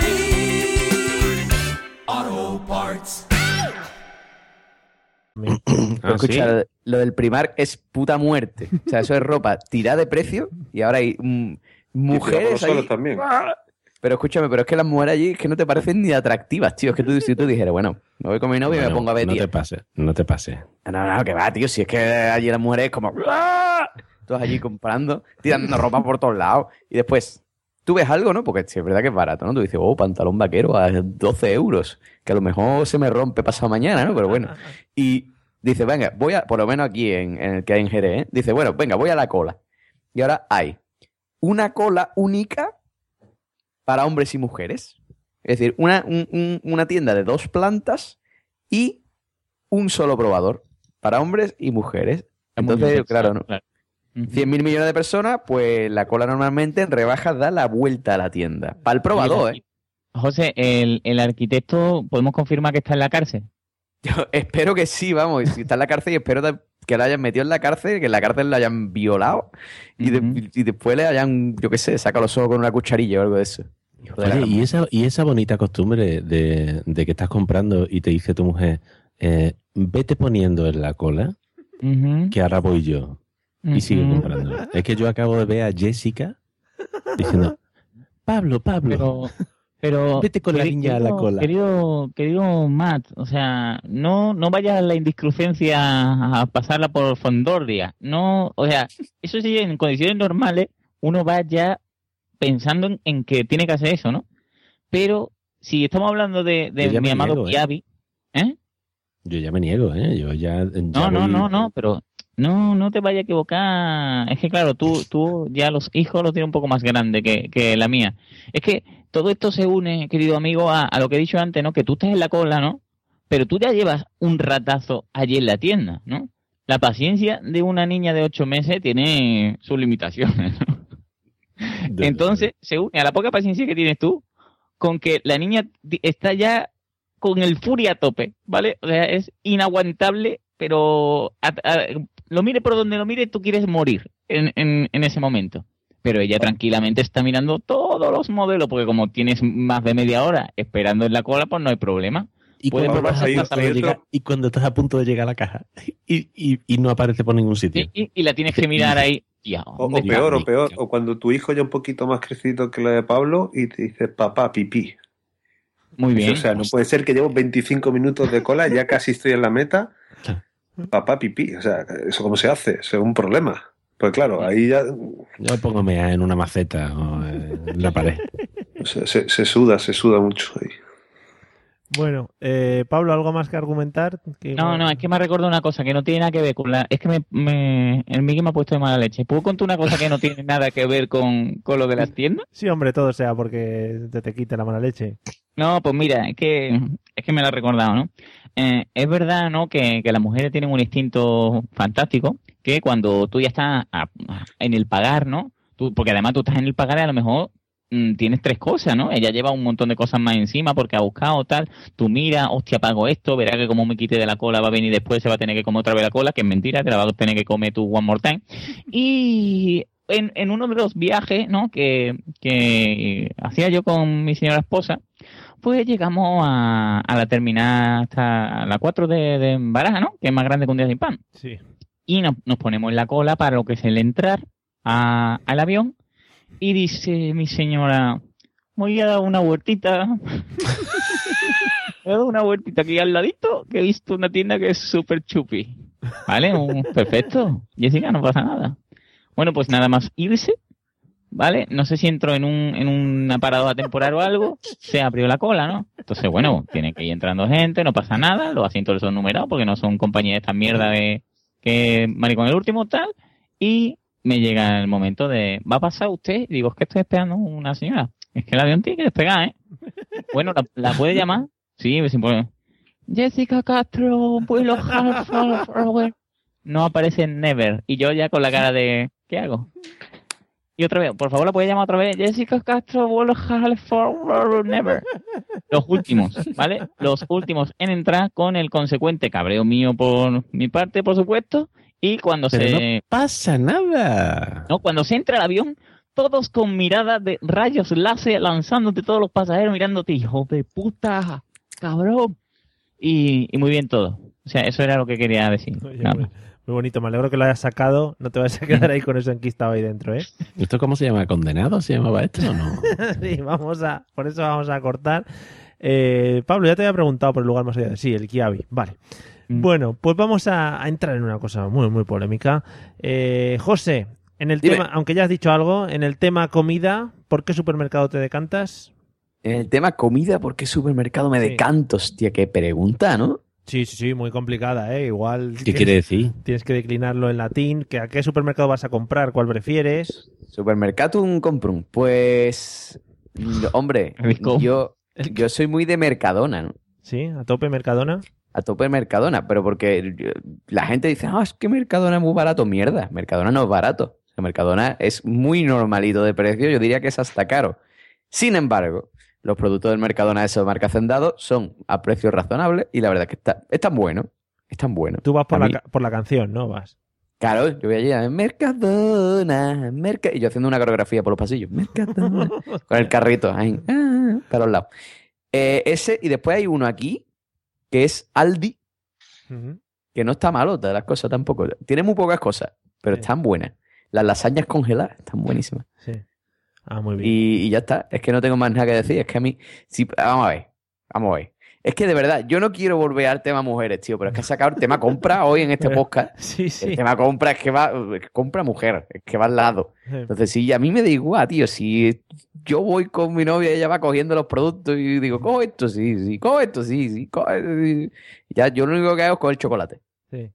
Ah,
escucha,
¿sí?
lo del Primark es puta muerte. O sea, eso es ropa tirada de precio y ahora hay mm, mujeres ahí.
también.
Pero escúchame, pero es que las mujeres allí es que no te parecen ni atractivas, tío. Es que tú, si tú dijeras, bueno, me voy con mi novia y me
Bueno,
pongo a ver,
No
tío.
te pases, no te pases.
No, no, que va, tío. Si es que allí las mujeres como. Todas allí comprando, tirando ropa por todos lados. Y después, tú ves algo, ¿no? Porque sí, es verdad que es barato, ¿no? Tú dices, oh, pantalón vaquero a 12 euros. Que a lo mejor se me rompe pasado mañana, ¿no? Pero bueno. Y dice, venga, voy a. Por lo menos aquí en, en el que hay en Jerez, ¿eh? Dice, bueno, venga, voy a la cola. Y ahora hay una cola única para hombres y mujeres. Es decir, una, un- un- una tienda de dos plantas y un solo probador para hombres y mujeres. Entonces, claro, ¿no? 100 mil millones de personas, pues la cola normalmente en rebajas da la vuelta a la tienda. Para el probador, ¿eh?
José, el, el arquitecto, ¿podemos confirmar que está en la cárcel?
Yo espero que sí, vamos. Si está en la cárcel, y espero que la hayan metido en la cárcel, que en la cárcel la hayan violado y, de- y después le hayan, yo qué sé, saca los ojos con una cucharilla o algo de eso.
Oye, y esa, y esa bonita costumbre de, de que estás comprando y te dice tu mujer, eh, vete poniendo en la cola, que ahora voy yo. Y sigue comprando. Es que yo acabo de ver a Jessica diciendo, Pablo, Pablo,
Pero, pero
vete con la niña a la cola.
Querido, querido Matt, o sea, no, no vayas a la indiscrecencia a pasarla por Fondordia. No, o sea, eso sí, en condiciones normales, uno va ya pensando en, en que tiene que hacer eso, ¿no? Pero si estamos hablando de, mi amado
niego, ¿eh?
Kiabi, ¿eh?
Yo ya me niego, ¿eh? Yo ya... ya
No, no, no, no, pero no, no te vayas a equivocar. Es que claro, tú, tú ya los hijos los tienes un poco más grandes que, que la mía. Es que todo esto se une, querido amigo, a, a lo que he dicho antes, ¿no? Que tú estás en la cola, ¿no? Pero tú ya llevas un ratazo allí en la tienda, ¿no? La paciencia de una niña de ocho meses tiene sus limitaciones, ¿no? Entonces, se une a la poca paciencia que tienes tú con que la niña está ya con el furia a tope, ¿vale? O sea, es inaguantable, pero a- a- lo mire por donde lo mire, tú quieres morir en, en, en ese momento. Pero ella tranquilamente está mirando todos los modelos, porque como tienes más de media hora esperando en la cola, pues no hay problema.
Y
Puede
cuando,
probar
estás a
hasta
punto de
la-
llegar, y cuando estás a punto de llegar a la caja y, y- y no aparece por ningún sitio.
y, y la tienes que mirar ahí. Ya,
O, peor, o peor, o cuando tu hijo ya un poquito más crecido que la de Pablo y te dice papá pipí.
Muy bien.
O sea, no puede ser que llevo 25 minutos de cola, ya casi estoy en la meta. Papá pipí. O sea, ¿eso cómo se hace? Eso es un problema. Pues claro, ahí ya
Yo me pongo mea en una maceta o en la pared.
se, se- se suda, se suda mucho ahí.
Bueno, eh, Pablo, ¿algo más que argumentar? Que
No, no, es que me ha recordado una cosa que no tiene nada que ver con la... Es que me, me- el me ha puesto de mala leche. ¿Puedo contar una cosa que no tiene nada que ver con, con lo de las tiendas?
Sí, hombre, todo sea porque te, te quite la mala leche.
No, pues mira, es que, es que me lo ha recordado, ¿no? Eh, es verdad, ¿no? Que, que las mujeres tienen un instinto fantástico, que cuando tú ya estás en el pagar, ¿no? Tú, porque además tú estás en el pagar y a lo mejor mm, tienes tres cosas, ¿no? Ella lleva un montón de cosas más encima porque ha buscado tal. Tú mira, hostia, pago esto, verá que como me quite de la cola va a venir después, se va a tener que comer otra vez la cola, que es mentira, te la va a tener que comer tú one more time. Y en, en uno de los viajes, ¿no? Que, que hacía yo con mi señora esposa, pues llegamos a, a la terminal hasta la 4 de, de Baraja, ¿no? Que es más grande que un día sin pan.
Sí.
Y nos, nos ponemos en la cola para lo que es el entrar a- al avión. Y dice mi señora, voy a dar una vueltita. Voy a dar una vueltita aquí al ladito, que he visto una tienda que es súper chupi. ¿Vale? Un- perfecto. Jessica, no pasa nada. Bueno, pues nada más irse, ¿vale? No sé si entró en, un, en una parada temporal o algo, se abrió la cola, ¿no? Entonces, bueno, tiene que ir entrando gente, no pasa nada, los asientos son numerados porque no son compañías de esta mierda de que maricón el último tal, y me llega el momento de, ¿va a pasar usted? Y digo, es que estoy esperando una señora. Es que el avión tiene que despegar, ¿eh? Bueno, ¿la, puede llamar? Sí, sin problema. Jessica Castro, Half Hour. No aparece Never. Y yo ya con la cara de, ¿qué hago? Y otra vez, por favor, la puede llamar otra vez. Jessica Castro, Half Hour Never. Los últimos, ¿vale? Los últimos en entrar con el consecuente cabreo mío por mi parte, por supuesto. Y cuando
Pero
se.
no pasa nada.
No, cuando se entra al avión, todos con miradas de rayos láser lanzándote todos los pasajeros mirándote, hijo de puta, cabrón. Y, y muy bien todo. O sea, eso era lo que quería decir.
Oye, muy, bonito, me alegro que lo hayas sacado. No te vas a quedar ahí con eso enquistado ahí dentro, ¿eh?
¿Esto cómo se llama? ¿Condenado? ¿Se llamaba esto o no?
sí, vamos a, por eso vamos a cortar. Eh, Pablo, ya te había preguntado por el lugar más allá. Sí, el Kiabi, vale.
Mm.
Bueno, pues vamos a, a entrar en una cosa muy, muy polémica. Eh, José, en el
Dime.
tema, aunque ya has dicho algo, en el tema comida, ¿por qué supermercado te decantas?
En el tema comida, ¿por qué supermercado me
Sí.
decanto? Hostia, qué pregunta, ¿no?
Sí, sí, sí, muy complicada, ¿eh? Igual.
¿Qué
tienes-
quiere decir?
Tienes que declinarlo en latín. que ¿A qué supermercado vas a comprar? ¿Cuál prefieres?
Supermercatum comprum. Pues, hombre, yo, yo soy muy de Mercadona, ¿no?
Sí, a tope, Mercadona.
A tope Mercadona, pero porque la gente dice, ah, es que Mercadona es muy barato. Mierda, Mercadona no es barato. Mercadona es muy normalito de precio, yo diría que es hasta caro. Sin embargo, los productos del Mercadona de esa marca Hacendado son a precios razonables y la verdad que está, están buenos. Están buenos.
Tú vas por la, ca- por la canción, ¿no? Vas.
Claro, yo voy allí a Mercadona, Merca... y yo haciendo una coreografía por los pasillos. Mercadona. Con el carrito ahí, ah, para los lados. Eh, ese, y después hay uno aquí, que es Aldi, que no está malo de las cosas tampoco. Tiene muy pocas cosas, pero están buenas. Las lasañas congeladas están buenísimas.
Sí. Ah, muy bien.
Y, y ya está. Es que no tengo más nada que decir. Es que a mí. sí, vamos a ver. Vamos a ver. Es que de verdad, yo no quiero volver al tema mujeres, tío, pero es que ha sacado el tema compra hoy en este podcast.
Sí, sí.
El tema compra es que va. compra mujer, es que va al lado. Entonces, sí, a mí me da igual, tío. Si yo voy con mi novia, ella va cogiendo los productos y digo, coge esto, sí, sí, coge esto, sí, sí, coge. sí". Y ya, yo lo único que hago es coger chocolate.
Sí.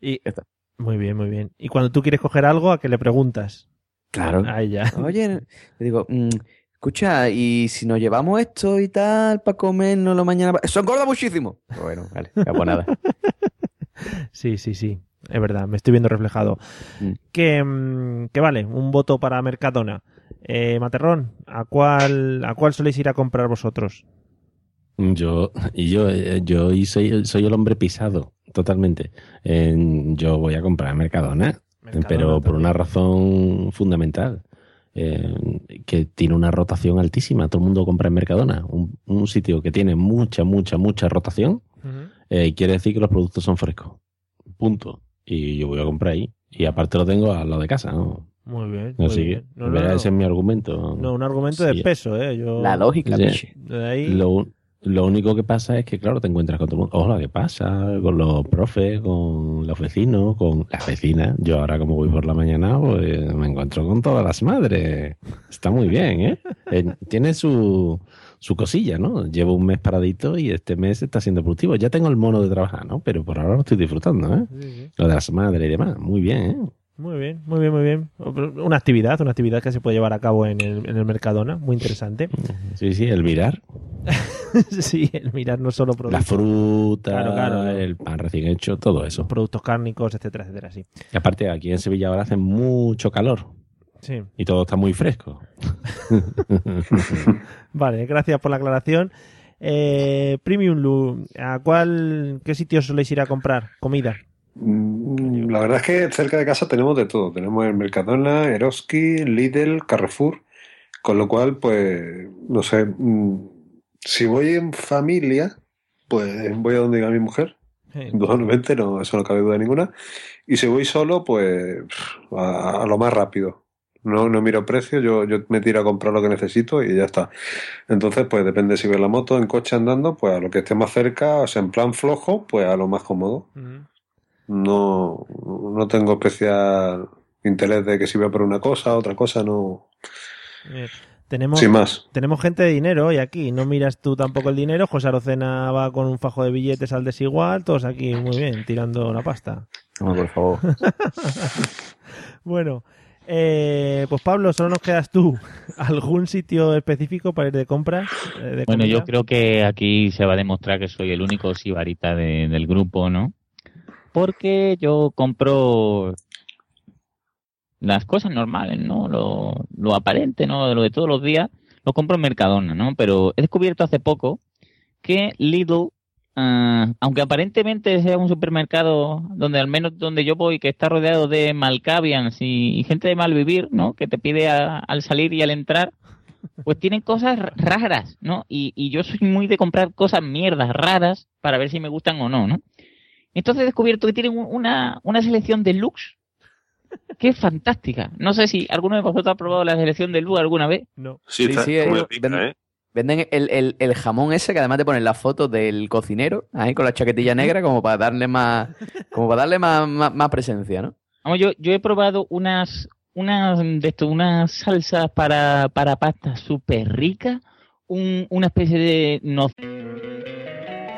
Y,
está.
Muy bien, muy bien. Y cuando tú quieres coger algo, ¿a qué le preguntas?
Claro.
A ella.
Oye, le digo, mm, escucha, y si nos llevamos esto y tal para comernos mañana. Eso engorda muchísimo. Bueno, vale, ya pues nada.
Sí, sí, sí. Es verdad, me estoy viendo reflejado.
Mm.
Que, mm, que vale, un voto para Mercadona. Eh, Materrón, ¿a cuál, ¿a cuál soléis ir a comprar vosotros?
Yo, y yo, eh, yo y soy, soy el hombre pisado, totalmente. Eh, yo voy a comprar Mercadona, pero por una razón fundamental. eh, que tiene una rotación altísima. Todo el mundo compra en Mercadona. Un, un sitio que tiene mucha, mucha, mucha rotación. eh, quiere decir que los productos son frescos. Punto. Y yo voy a comprar ahí. Y aparte lo tengo a lo de casa, ¿no?
Muy bien. muy
Así
bien. No, no, no.
ese es mi argumento.
No, un argumento de peso, ¿eh? Yo...
La lógica,
Sí.
De ahí...
Lo, lo único que pasa es que, claro, te encuentras con todo el mundo. Hola, ¿qué pasa? Con los profes, con los vecinos, con las vecinas. Yo ahora, como voy por la mañana, pues me encuentro con todas las madres. Está muy bien, ¿eh? Eh, tiene su, su cosilla, ¿no? Llevo un mes paradito y este mes está siendo productivo. Ya tengo el mono de trabajar, ¿no? Pero por ahora lo estoy disfrutando, ¿eh?
Sí, sí.
Lo de las madres y demás. Muy bien, ¿eh?
Muy bien, muy bien, muy bien. Una actividad, una actividad que se puede llevar a cabo en el, en el Mercadona, muy interesante.
Sí, sí, el mirar.
sí, el mirar no solo
La
productos,
fruta,
Claro, claro.
el pan recién hecho, todo eso.
productos cárnicos, etcétera, etcétera, sí.
Y aparte, aquí en Sevilla ahora hace mucho calor.
Sí.
Y todo está muy fresco.
Vale, gracias por la aclaración. Eh, Premium Lu, ¿a cuál, qué sitios soléis ir a comprar comida?
Mm, La verdad es que cerca de casa tenemos de todo. Tenemos el Mercadona, Eroski, Lidl, Carrefour. Con lo cual, pues, no sé, mm, si voy en familia, pues voy a donde diga mi mujer. Indudablemente, no, eso no cabe duda ninguna. Y si voy solo, pues a lo más rápido. No, no miro precio, yo, yo me tiro a comprar lo que necesito y ya está. Entonces, pues depende si voy en la moto, en coche andando, pues a lo que esté más cerca, o sea, en plan flojo, pues a lo más cómodo. No, no tengo especial interés de que si voy a por una cosa, otra cosa, no.
Eh, tenemos,
Sin más.
tenemos gente de dinero hoy aquí. No miras tú tampoco el dinero. José Arocena va con un fajo de billetes al desigual. Todos aquí muy bien, tirando la pasta.
No, por favor.
Bueno, eh, pues Pablo, solo nos quedas tú. ¿Algún sitio específico para ir de compras? eh, de
Bueno,
comida?
yo creo que aquí se va a demostrar que soy el único sibarita de- del grupo, ¿no? Porque yo compro las cosas normales, ¿no? Lo, aparente, ¿no? Lo de todos los días, lo compro en Mercadona, ¿no? Pero he descubierto hace poco que Lidl, ah, aunque aparentemente sea un supermercado donde al menos donde yo voy, que está rodeado de malcavians y, gente de mal vivir, ¿no? Que te pide al salir y al entrar, pues tienen cosas raras, ¿no? Y, y yo soy muy de comprar cosas mierdas raras para ver si me gustan o no, ¿no? Entonces he descubierto que tienen un- una, una selección de looks que es fantástica. No sé si alguno de vosotros ha probado la selección de looks alguna vez.
No.
Sí, está
sí, ven-
¿eh?
Venden el, el- el jamón ese que además te ponen la foto del cocinero ahí con la chaquetilla negra como para darle más como para darle más, más, más presencia, ¿no?
Vamos, yo, yo he probado unas, unas, de esto, unas salsas para, para pasta súper ricas, un- una especie de no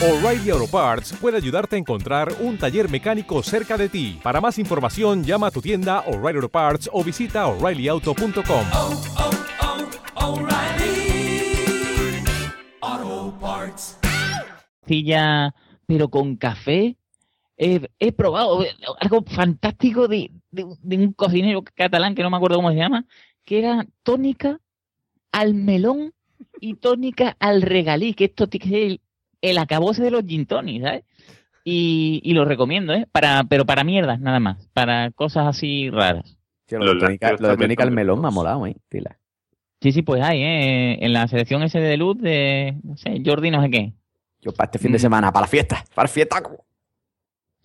O'Reilly Auto Parts puede ayudarte a encontrar un taller mecánico cerca de ti. Para más información, llama a tu tienda O'Reilly Auto Parts o visita oreillyauto.com.
Cilla, pero con café. He, he probado algo fantástico de, de- de un cocinero catalán que no me acuerdo cómo se llama, que era tónica al melón y tónica al regalí, que esto es el, el acabose de los gin ¿sabes? Y, y lo recomiendo, ¿eh? Para, pero para mierdas, nada más. Para cosas así raras.
Tío, lo, de tónica, lo de tónica al melón me ha molado, ¿eh? Tila.
Sí, sí, pues hay, ¿eh? En la selección ese de luz de, no sé, Jordi no sé qué.
Yo para este fin de semana, para la fiesta, para la fiesta.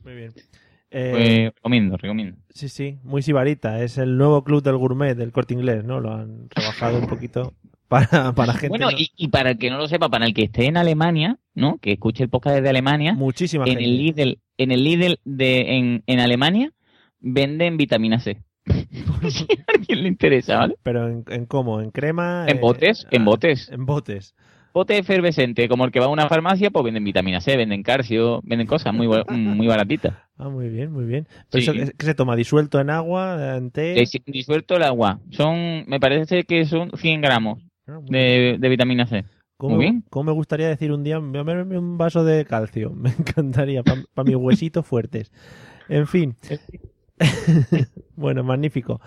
Muy bien.
Pues
Eh,
recomiendo, recomiendo.
sí, sí, muy sibarita. Es el nuevo club del gourmet del corte inglés, ¿no? Lo han rebajado un poquito para, para gente.
Bueno,
¿no?
y, y para el que no lo sepa, para el que esté en Alemania, ¿no? Que escuche el podcast desde Alemania.
Muchísima
en
gente.
el Lidl, en el Lidl de, en, en Alemania venden vitamina C. Por si a alguien le interesa, ¿vale?
Pero en, en cómo, en crema.
En
eh,
botes, en botes.
En botes.
Bote efervescente, como el que va a una farmacia, pues venden vitamina C, venden calcio, venden cosas muy, ba- muy baratitas.
Ah, muy bien, muy bien. Pero
Sí.
eso que, que se toma disuelto en agua, en té.
Disuelto el agua. Son, me parece que son 100 gramos
Ah,
de, de vitamina C.
¿Cómo,
Muy bien.
cómo me gustaría decir un día, voy a beberme un vaso de calcio? Me encantaría, para mis huesitos fuertes. En fin. bueno, magnífico.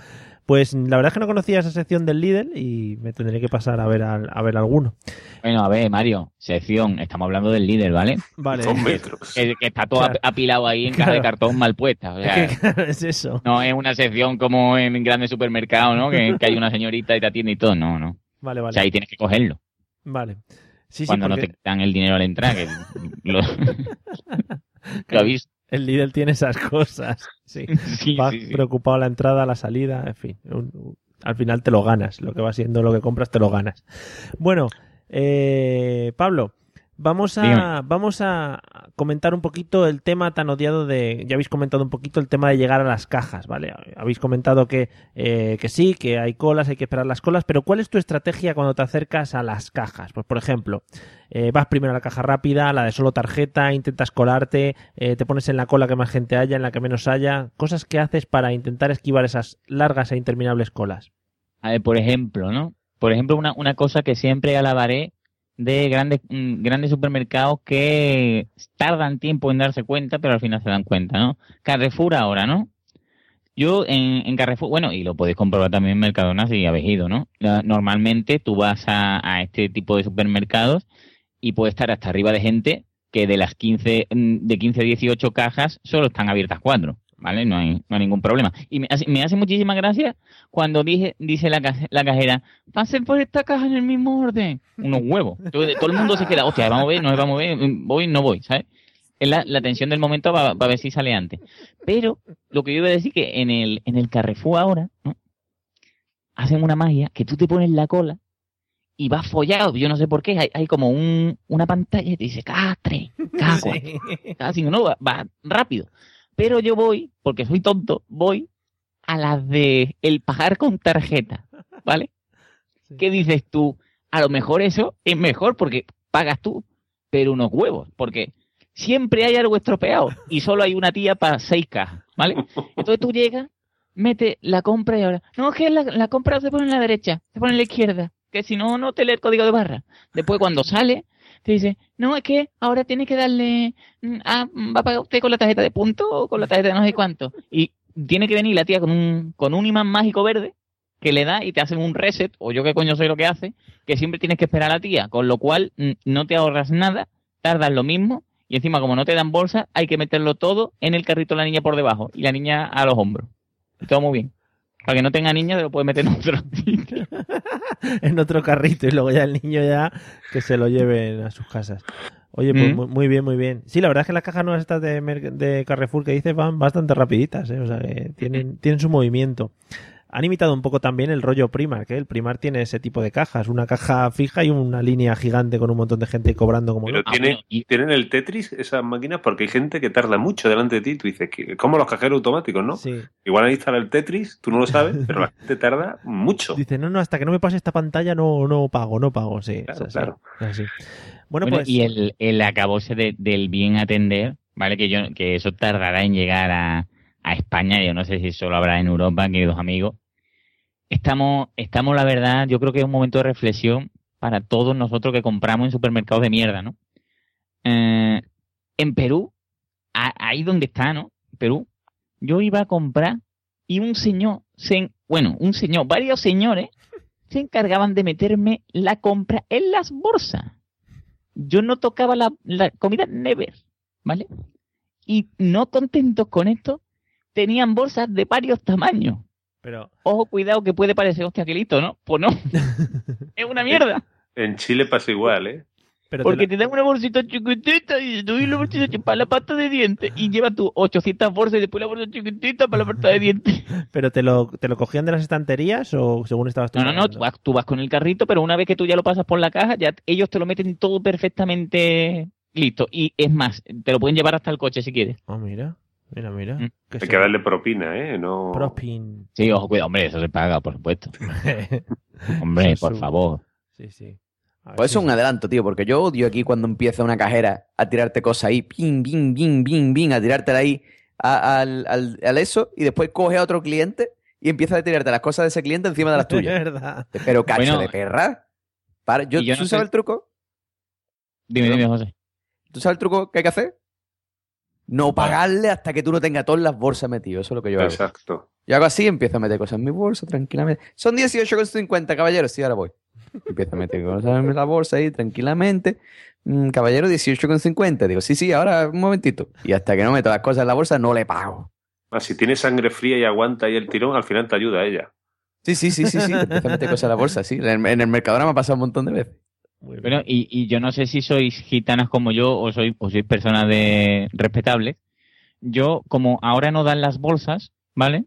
Pues la verdad es que no conocía esa sección del Lidl y me tendré que pasar a ver, al- a ver alguno.
Bueno, a ver, Mario, sección, estamos hablando del líder, ¿vale?
Vale.
Dos metros.
Que, que está todo
Claro.
apilado ahí en caja de cartón mal puesta. O sea,
Es que, claro, es eso.
no es una sección como en grandes supermercados, ¿no? Que, que hay una señorita y te atiende y todo. No, no.
Vale,
O
vale.
sea, ahí tienes que cogerlo.
Vale. Sí, sí,
cuando no te dan el dinero al entrar. Que lo, lo aviso.
el Lidl tiene esas cosas. Sí.
Sí,
Va
sí, sí.
preocupado la entrada, la salida, en fin. un- al final te lo ganas. Lo que va siendo lo que compras, te lo ganas. Bueno, eh, Pablo, vamos a,
Dígame.
vamos a comentar un poquito el tema tan odiado de. Ya habéis comentado un poquito el tema de llegar a las cajas, ¿vale? Habéis comentado que, eh, que sí, que hay colas, hay que esperar las colas, pero ¿cuál es tu estrategia cuando te acercas a las cajas? Pues, por ejemplo, eh, vas primero a la caja rápida, la de solo tarjeta, intentas colarte, eh, te pones en la cola que más gente haya, en la que menos haya, cosas que haces para intentar esquivar esas largas e interminables colas.
A ver, por ejemplo, ¿no? Por ejemplo, una, una cosa que siempre alabaré de grandes, mm, grandes supermercados que tardan tiempo en darse cuenta, pero al final se dan cuenta, ¿no? Carrefour ahora, ¿no? Yo en, en Carrefour, bueno, y lo podéis comprobar también en Mercadona si habéis ido, ¿no? Normalmente tú vas a, a este tipo de supermercados y puede estar hasta arriba de gente que de las 15, mm, de 15 a 18 cajas solo están abiertas cuatro, ¿vale? No hay, no hay ningún problema. Y me hace, me hace muchísima gracia cuando dije, dice la, caje- la cajera, pasen por esta caja en el mismo orden. Unos huevos. Todo, todo el mundo se queda, hostia, vamos a ver, no vamos a ver, voy, no voy, ¿sabes? Es la, la tensión del momento para, ver si sale antes. Pero lo que yo iba a decir que en el, en el Carrefour ahora, ¿no? hacen una magia que tú te pones la cola y vas follado. Yo no sé por qué. Hay, hay como un, una pantalla y te dice K3, K4, K5. No, va, va rápido. Pero yo voy, porque soy tonto, voy a las de el pagar con tarjeta. ¿Vale? ¿Qué dices tú? A lo mejor eso es mejor porque pagas tú, pero unos huevos. Porque siempre hay algo estropeado y solo hay una tía para seis cajas. ¿Vale? Entonces tú llegas, mete la compra y ahora. No, es que la, la compra se pone en la derecha, se pone en la izquierda. Que si no, no te lee el código de barra. Después, cuando sale, te dice, no, es que ahora tienes que darle. mm, Ah, va a pagar usted con la tarjeta de punto o con la tarjeta de no sé cuánto. Y tiene que venir la tía con un, con un imán mágico verde que le da y te hacen un reset, o yo qué coño soy lo que hace, que siempre tienes que esperar a la tía, con lo cual mm, no te ahorras nada, tardas lo mismo, y encima como no te dan bolsa, hay que meterlo todo en el carrito de la niña por debajo, y la niña a los hombros. Todo muy bien. Para que no tenga niña, te lo puedes meter en otro.
en otro carrito y luego ya el niño ya que se lo lleven a sus casas. Oye, pues
Mm.
muy, bien, muy bien. Sí, la verdad es que las cajas nuevas estas de, de Carrefour que dices van bastante rapiditas, ¿eh? o sea que tienen, tienen su movimiento. Han imitado un poco también el rollo Primark, que el Primark tiene ese tipo de cajas, una caja fija y una línea gigante con un montón de gente cobrando como
Pero tiene, tienen el Tetris, esas máquinas, porque hay gente que tarda mucho delante de ti. Tú dices, que, como los cajeros automáticos, ¿no?
Sí.
Igual ahí instala el Tetris, tú no lo sabes, pero la gente tarda mucho.
Dice, no, no, hasta que no me pase esta pantalla no, no pago, no pago, sí.
Claro,
así,
claro.
así. Bueno,
Bueno,
pues...
y el, el acabose de- del bien atender, ¿vale? Que yo que eso tardará en llegar a, a España, yo no sé si solo habrá en Europa, queridos amigos. Estamos, estamos, la verdad, yo creo que es un momento de reflexión para todos nosotros que compramos en supermercados de mierda, ¿no? Eh, en Perú, ahí donde está, ¿no? Perú, yo iba a comprar y un señor, se, en- bueno, un señor, varios señores se encargaban de meterme la compra en las bolsas yo no tocaba la, la comida never, ¿vale? Y no contentos con esto, tenían bolsas de varios tamaños.
Pero,
Ojo, cuidado, que puede parecer, hostia, qué listo, ¿no? Pues no. es una mierda.
En Chile pasa igual, ¿eh?
pero te
Porque
lo-
te dan una bolsita chiquitita y te doy la bolsita chiquitita para la pasta de dientes y llevas tú 800 bolsas y después la bolsa chiquitita para la pasta de dientes.
¿Pero te lo, te lo cogían de las estanterías o según estabas tú?
No, no, no, tú vas, tú vas con el carrito, pero una vez que tú ya lo pasas por la caja, ya ellos te lo meten todo perfectamente listo. Y es más, te lo pueden llevar hasta el coche si quieres.
Ah, mira, mira, mira.
Mm.
Que
Hay que darle propina, ¿eh? No...
Propin.
Sí, ojo, cuidado, hombre, eso se paga, por supuesto. Hombre,
Eso
por
es un-
favor.
Sí, sí.
Pues eso
si-
es un adelanto, tío, porque yo odio aquí cuando empieza una cajera a tirarte cosas ahí, ping, bing, bing, bing, bing, a tirártela ahí a- al, al- al eso y después coge a otro cliente y empieza a tirarte las cosas de ese cliente encima de las
Es
tuyas.
verdad.
Pero cacho
Bueno,
de perra. Para, yo,
y yo
¿Tú
no
sabes
sé-
el truco?
Dime, dime, José.
¿Tú sabes el truco que hay que hacer? No pagarle hasta que tú no tengas todas las bolsas metidas. Eso es lo que yo hago.
Exacto.
Yo hago así, empiezo a meter cosas en mi bolsa tranquilamente. Son 18,50, caballero. Sí, ahora voy. Empiezo a meter cosas en la bolsa ahí tranquilamente. Mm, caballero, 18,50. Digo, sí, sí, ahora un momentito. Y hasta que no meto las cosas en la bolsa, no le pago.
Ah, si tiene sangre fría y aguanta ahí el tirón, al final te ayuda ella.
Sí, sí, sí, sí, sí. te Empiezo a meter cosas en la bolsa, sí. En, en el Mercadona me ha pasado un montón de veces.
Muy bien.
Bueno, y, y yo no sé si sois gitanas como yo o sois, o sois personas de respetables. Yo, como ahora no dan las bolsas, ¿vale?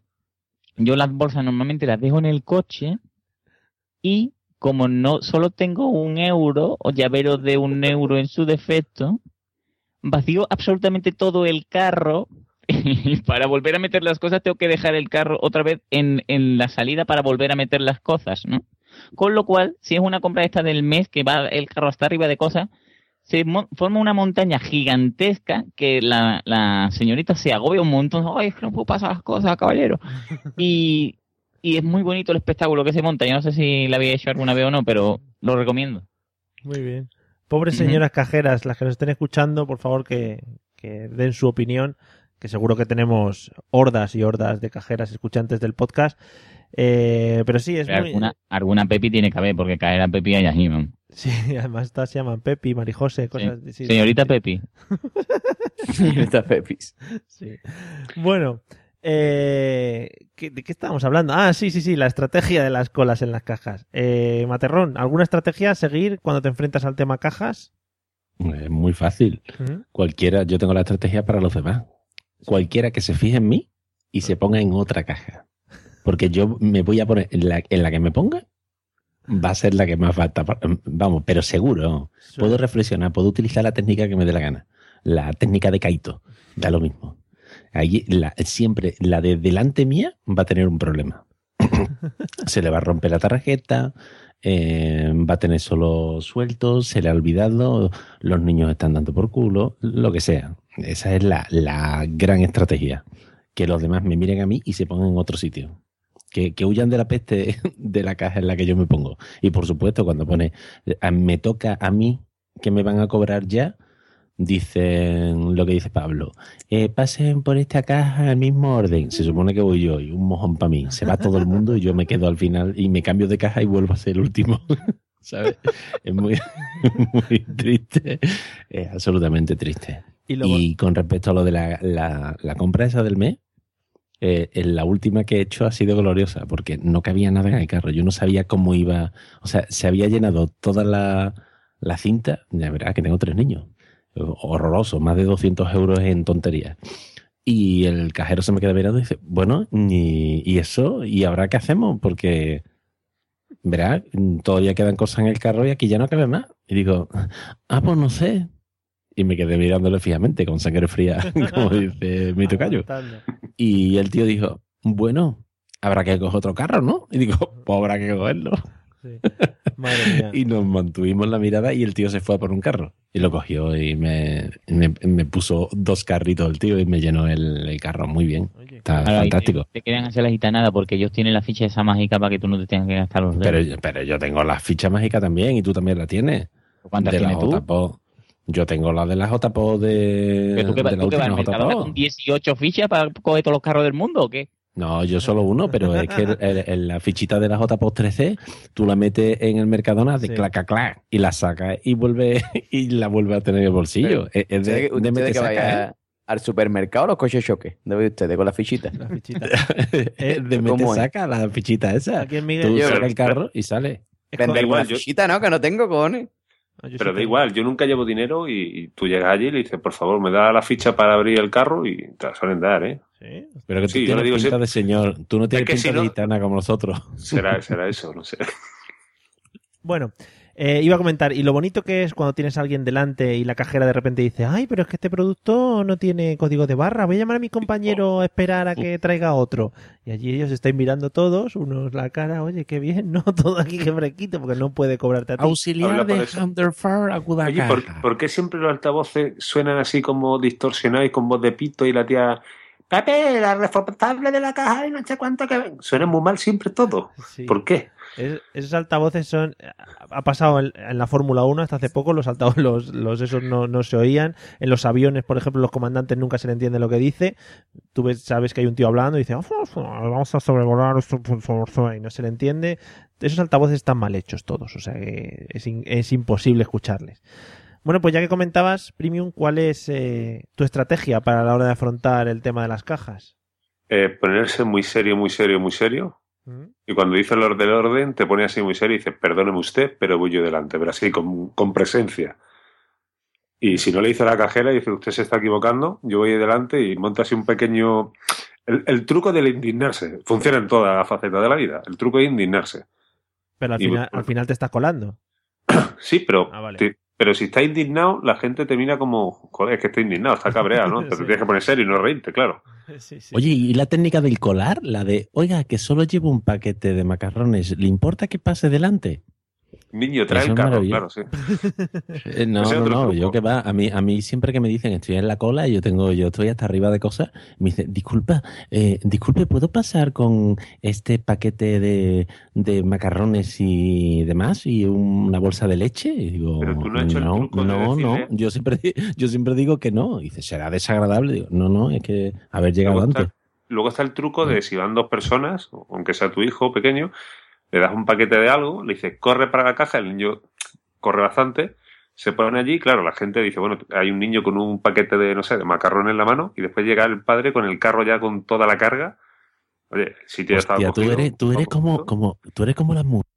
Yo las bolsas normalmente las dejo en el coche y como no solo tengo un euro o llavero de un euro en su defecto, vacío absolutamente todo el carro y para volver a meter las cosas tengo que dejar el carro otra vez en, en la salida para volver a meter las cosas, ¿no? Con lo cual, si es una compra esta del mes que va el carro hasta arriba de cosas, se forma una montaña gigantesca que la, la señorita se agobia un montón. Ay, es que no puedo pasar las cosas, caballero. Y, y es muy bonito el espectáculo que se monta. Yo no sé si la había hecho alguna vez o no, pero lo recomiendo.
Muy bien. Pobres señoras cajeras, las que nos estén escuchando, por favor que, que den su opinión, que seguro que tenemos hordas y hordas de cajeras escuchantes del podcast. Eh, pero sí, es
Pero
muy...
alguna, alguna Pepi tiene que haber, porque caer a Pepi hay allí, man.
Sí, además todas se llaman Pepi, Marijose, cosas... sí,
Señorita Pepi.
Señorita Pepis.
Sí. Bueno, eh, ¿qué- ¿de qué estábamos hablando? Ah, sí, sí, sí, la estrategia de las colas en las cajas. Eh, Materrón, ¿alguna estrategia a seguir cuando te enfrentas al tema cajas?
Es muy fácil. Cualquiera, yo tengo la estrategia para los demás. Cualquiera que se fije en mí y se ponga en otra caja. Porque yo me voy a poner en la, en la que me ponga, va a ser la que más va a tapar. Vamos, pero seguro. Puedo reflexionar, puedo utilizar la técnica que me dé la gana. La técnica de Kaito, da lo mismo. Ahí la- siempre la de delante mía va a tener un problema. se le va a romper la tarjeta, eh, va a tener solo sueltos, se le ha olvidado, los niños están dando por culo, lo que sea. Esa es la, la gran estrategia. Que los demás me miren a mí y se pongan en otro sitio. Que, que huyan de la peste de la caja en la que yo me pongo. Y por supuesto, cuando pone, me toca a mí que me van a cobrar ya, dicen lo que dice Pablo. eh, pasen por esta caja al mismo orden. Se supone que voy yo y un mojón para mí. Se va todo el mundo y yo me quedo al final y me cambio de caja y vuelvo a ser el último. ¿Sabes? Es muy, muy triste. Es absolutamente triste.
Y
con respecto a lo de la, la- la compra esa del mes, eh, en la última que he hecho ha sido gloriosa porque no cabía nada en el carro. Yo no sabía cómo iba. O sea, se había llenado toda la, la cinta. Ya verás que tengo tres niños. Horroroso, más de 200 euros en tonterías. Y el cajero se me queda mirando y dice, bueno, ¿y, y eso? ¿Y ahora qué hacemos? Porque, verá, todavía quedan cosas en el carro y aquí ya no cabe más. Y digo, ah, pues no sé. Y me quedé mirándole fijamente, con sangre fría, como dice mi tocayo. Y el tío dijo, bueno, habrá que coger otro carro, ¿no? Y digo, pues habrá que cogerlo.
Madre mía.
Y nos mantuvimos la mirada y el tío se fue a por un carro. Y lo cogió y me, me, me puso dos carritos el tío y me llenó el, el carro muy bien. Está fantástico.
Te querían hacer la gitanada porque ellos tienen la ficha esa mágica para que tú no te tengas que gastar los dedos.
Pero, yo- pero yo tengo la ficha mágica también y tú también la tienes.
¿Cuántas
de
tienes tú?
Yo tengo la de la JPO de,
¿Que tú qué,
de
vas-
la
tú vas al con 18 fichas para coger todos los carros del mundo o qué?
No, yo solo uno, pero es que el- el- el- la fichita de la JPO 13 tú la metes en el Mercadona de
Sí.
clac, clac, y la sacas y vuelve y la vuelve a tener en el bolsillo. Es, es de, de mete
que
saca,
vaya
¿eh?
al supermercado los coches choque. Debe ustedes con la fichita.
Es de mete
¿Cómo es?
saca la fichita esa.
Aquí en
Tú sacas el carro y sale.
Vender una
yo-
fichita, ¿no? Que no tengo, cojones.
Pero da igual, yo nunca llevo dinero y, y tú llegas allí y le dices, por favor, me da la ficha para abrir el carro y te la suelen dar, ¿eh?
Pero que tú
Sí, yo le
tienes
digo
pinta de señor. Tú no tienes
que
pinta
si
de
no-
gitana como nosotros.
Será, será eso, no sé.
Bueno, eh, iba a comentar, y lo bonito que es cuando tienes a alguien delante y la cajera de repente dice, ay, pero es que este producto no tiene código de barra, voy a llamar a mi compañero a esperar a que traiga otro. Y allí ellos estáis mirando todos, unos la cara, oye, qué bien, ¿no? Todo aquí que fresquito, porque no puede cobrarte a ti.
Auxiliar de
eso.
Hunterfire acuda
Oye, ¿por, por qué siempre los altavoces suenan así como distorsionados y con voz de pito y la tía... Pepe, la responsable de la caja y no sé cuánto que... Suena muy mal siempre todo.
Sí.
¿Por qué?
Es- esos altavoces son. Ha pasado en, la Fórmula 1 hasta hace poco, los altavoces, los, esos no, se oían. En los aviones, por ejemplo, los comandantes nunca se le entiende lo que dice. Tú ves, sabes que hay un tío hablando y dice, "Ah, vamos a sobrevolar esto, por favor", y no se le entiende. Esos altavoces están mal hechos todos, o sea que es imposible escucharles. Bueno, pues ya que comentabas, Premium, ¿cuál es eh, tu estrategia para la hora de afrontar el tema de las cajas?
Eh, ponerse muy serio, muy serio, muy serio. Y cuando dice el orden del orden, te pone así muy serio y dice, perdóneme usted, pero voy yo delante, pero así, con, con presencia. Y si no le dice a la cajera, dice, usted se está equivocando, yo voy delante y monta así un pequeño... El, el truco del indignarse funciona en toda faceta de la vida. El truco de indignarse.
Pero al
Y-
final, al final te estás colando.
Sí, pero,
Ah, vale.
te- pero si está indignado, la gente te mira como, joder, es que está indignado, está cabreado, ¿no? Te
Sí.
tienes que poner serio y no reírte, claro.
Oye, ¿y la técnica del colar? La de, oiga, que solo llevo un paquete de macarrones, ¿le importa que pase delante?
Niño, trae
Eso
el carro, claro, sí.
Eh, no, no,
otro
no,
truco.
yo que va, a mí, a mí siempre que me dicen estoy en la cola y yo tengo, yo estoy hasta arriba de cosas, me dice, disculpa, eh, disculpe, ¿puedo pasar con este paquete de, de macarrones y demás y una bolsa de leche? Y digo,
Pero tú no has hecho el
no,
de
no, no, yo siempre, yo siempre digo que no. Y dice, será desagradable. Digo, no, no, es que haber llegado
Luego está,
antes.
luego está el truco de si van dos personas, aunque sea tu hijo pequeño, le das un paquete de algo, le dices, corre para la caja, el niño corre bastante, se pone allí, claro, la gente dice, bueno, hay un niño con un paquete de, no sé, de macarrón en la mano, y después llega el padre con el carro ya con toda la carga. Oye, el sitio ya estaba
Hostia, tú eres, tú eres como, como, tú eres como las mujeres.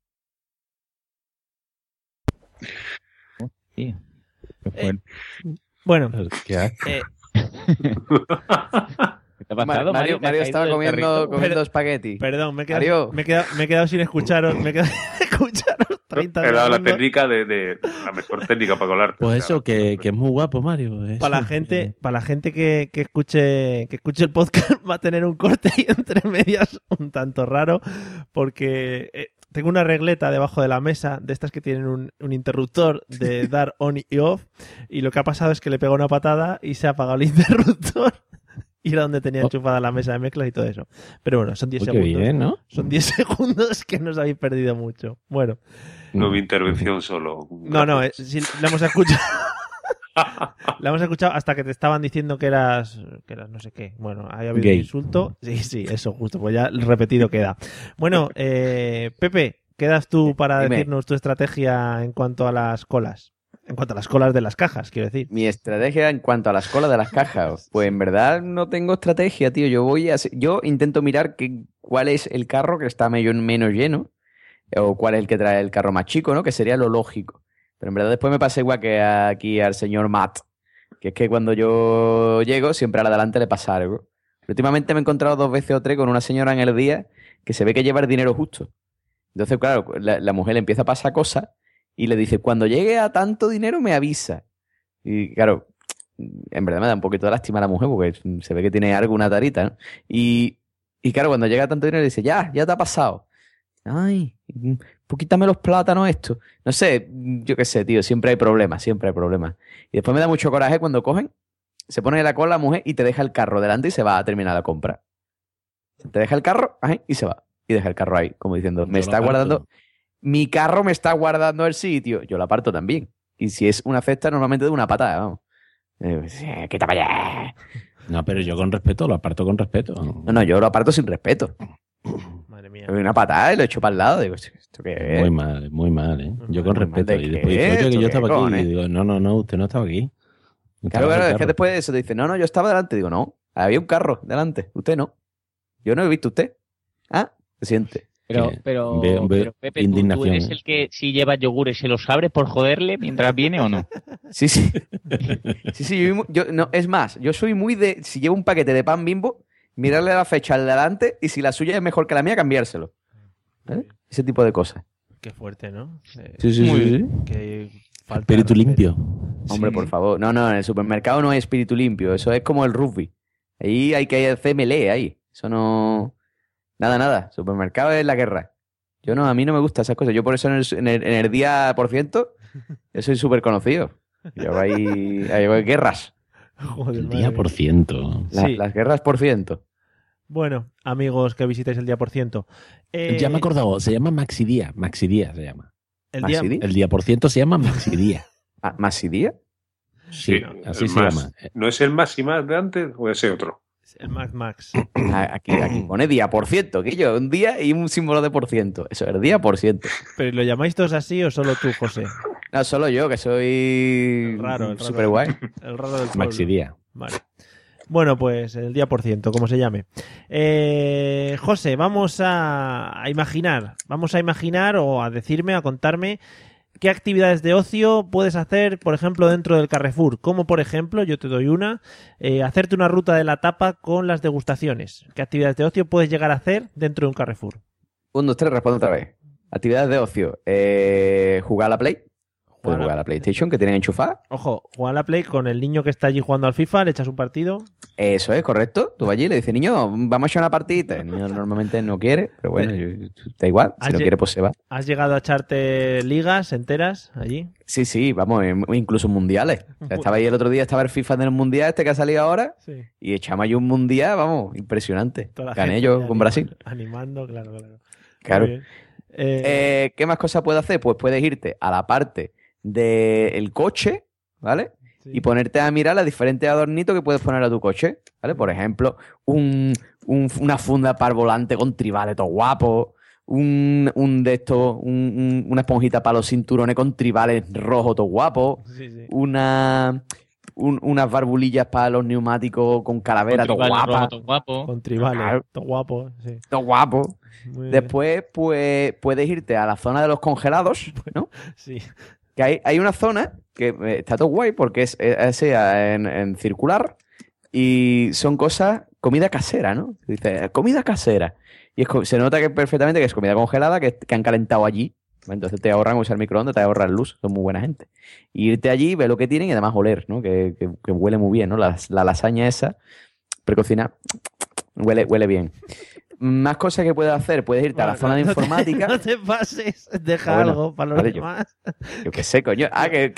Bueno,
¿Qué haces?
eh,
¿Qué
Ma- Mario, Mario estaba comiendo, comiendo espagueti.
Perdón, me he, quedado, me, he quedado, me he quedado sin escucharos. Me he quedado sin escucharos 30
He dado la técnica de, de- la mejor técnica para colarte.
Pues eso, que, que es muy guapo, Mario. eso.
Para la gente, para la gente que, que escuche que escuche el podcast va a tener un corte ahí entre medias un tanto raro porque eh, tengo una regleta debajo de la mesa de estas que tienen un, un interruptor de dar on y off y lo que ha pasado es que le pegó una patada y se ha apagado el interruptor y era donde tenía
Oh.
enchufada la mesa de mezclas y todo eso. Pero bueno, son 10
Uy, qué
segundos.
bien, ¿no?
Son 10 segundos que nos habéis perdido mucho. Bueno,
No mi intervención solo.
no, no, eh, sí, la hemos escuchado. la hemos escuchado hasta que te estaban diciendo que eras, que eras no sé qué. Bueno, ahí ha habido
Gay.
un insulto. Sí, sí, eso justo, pues ya repetido queda. Bueno, eh, Pepe, quedas tú para
Dime.
decirnos tu estrategia en cuanto a las colas. En cuanto a las colas de las cajas, quiero decir.
Mi estrategia en cuanto a las colas de las cajas, pues en verdad no tengo estrategia, tío. Yo voy a, yo intento mirar que, cuál es el carro que está medio menos lleno o cuál es el que trae el carro más chico, ¿no? Que sería lo lógico. Pero en verdad después me pasa igual que aquí al señor Matt. Que es que cuando yo llego, siempre a la delante le pasa algo. Últimamente me he encontrado dos veces o tres con una señora en el día que se ve que lleva el dinero justo. Entonces, claro, la, la mujer le empieza a pasar cosas y le dice, cuando llegue a tanto dinero me avisa. Y claro, en verdad me da un poquito de lástima a la mujer porque se ve que tiene algo, una tarita, ¿no? Y, y claro, cuando llega a tanto dinero le dice, ya, ya te ha pasado. Ay, pues quítame los plátanos esto. No sé, yo qué sé, tío, siempre hay problemas, siempre hay problemas. Y después me da mucho coraje cuando cogen, se pone la cola la mujer y te deja el carro delante y se va a terminar la compra. Te deja el carro ajá, y se va. Y deja el carro ahí, como diciendo, me está guardando, mi carro me está guardando el sitio. Yo lo aparto también. Y si es una cesta, normalmente de una patada, vamos. Eh, quita para allá.
No, pero yo con respeto, lo aparto con respeto.
No, no, yo lo aparto sin respeto.
Madre mía.
Una patada y lo echo para el lado. Digo, ¿esto qué es?
Muy mal, muy mal, ¿eh? Yo con respeto.
¿de
Y
qué?
después dice, oye, que
¿Esto
yo estaba aquí. Y digo, no, no, no, usted no estaba aquí.
Claro,
en
claro, es que después de eso te dice, no, no, yo estaba delante. Digo, no, había un carro delante. Usted no. Yo no he visto usted. Ah, se siente.
Pero,
Que
pero,
veo- veo
pero Pepe, ¿tú- ¿tú, eres el que si lleva yogures se los abres por joderle mientras viene o no?
Sí, sí. Sí, sí, yo, yo- no, es más, yo soy muy de, si llevo un paquete de pan bimbo, mirarle la fecha al delante y si la suya es mejor que la mía, cambiárselo. ¿Eh? Ese tipo de cosas.
Qué fuerte, ¿no? Eh,
Sí, sí,
muy-
sí, sí.
Qué falta
Espíritu limpio.
Hombre, por favor. No, no, en el supermercado no hay espíritu limpio. Eso es como el rugby. Ahí hay que hacer melee, ahí. Eso no... Nada, nada. Supermercado es la guerra. Yo no, a mí no me gustan esas cosas. Yo por eso en el, en el- en el día por ciento, yo soy súper conocido. Yo hay, hay guerras.
Joder,
El día por ciento.
La-
Sí.
Las guerras por ciento.
Bueno, amigos que visitáis el día por ciento. Eh,
Ya me he acordado, se llama Maxidía. Maxidía se llama.
El día.
El día por ciento se llama Maxidía.
Ah, ¿Masidía?
Sí,
Sí,
así se
más.
llama.
¿No es el más y más de antes o ese otro?
El Max Max.
Aquí, aquí pone día por ciento, que yo, un día y un símbolo de por ciento. Eso es día por ciento.
¿Pero lo llamáis todos así o solo tú, José?
No, solo yo, que soy
El raro, el raro.
guay.
El raro del pueblo.
Maxidía.
Vale. Bueno, pues el día por ciento, como se llame. Eh, José, vamos a, a imaginar, vamos a imaginar o a decirme, a contarme qué actividades de ocio puedes hacer, por ejemplo, dentro del Carrefour. Como, por ejemplo, yo te doy una, eh, hacerte una ruta de la tapa con las degustaciones. ¿Qué actividades de ocio puedes llegar a hacer dentro de un Carrefour?
Un, dos, tres, respondo otra vez. Actividades de ocio. Eh, jugar a la Play. Puedes
Jugar a-
la PlayStation que tienen enchufada.
Ojo, jugar a la Play con el niño que está allí jugando al FIFA, le echas un partido.
Eso es, correcto. Tú vas allí y le dices, niño, vamos a echar una partidita. El niño normalmente no quiere, pero bueno, da igual. Si no quiere, pues se va.
¿Has llegado a echarte ligas enteras allí?
Sí, sí, vamos, incluso mundiales. O sea, estaba ahí el otro día, estaba el FIFA del mundial este que ha salido ahora.
Sí.
Y echamos ahí un mundial, vamos, impresionante. Gané yo con
anima-
Brasil.
Animando, claro, claro.
Claro.
Eh,
Eh, ¿Qué más cosas puedes hacer? Pues puedes irte a la parte del coche, ¿vale?
sí.
Y ponerte a mirar los diferentes adornitos que puedes poner a tu coche, ¿vale? Por ejemplo, un, un- una funda para el volante con tribales todo guapo, un, un de estos, un- un- una esponjita para los cinturones con tribales rojos todo guapo,
Sí, sí.
una, un- unas barbulillas para los neumáticos con calavera todo
Tribal,
guapa,
rojo, todo guapo.
Con tribales, todo guapo. Sí.
todo guapo.
Muy bien.
Después, pues, puedes irte a la zona de los congelados, ¿no?
Sí.
Que hay, hay una zona que eh, está todo guay porque es, es así, en, circular y son cosas, comida casera, ¿no? Dice, comida casera. Y es se nota que perfectamente que es comida congelada que, que han calentado allí. Entonces te ahorran usar microondas, te ahorran luz, son muy buena gente. Y irte allí, ver lo que tienen y además oler, ¿no? Que, que- huele muy bien, ¿no? La, la lasaña esa, precocinada, huele, huele bien. Más cosas que puedes hacer, puedes irte a la zona de
te-
informática.
No te pases, deja
Bueno,
algo para los
vale,
demás.
Yo qué sé, coño. Ah, que,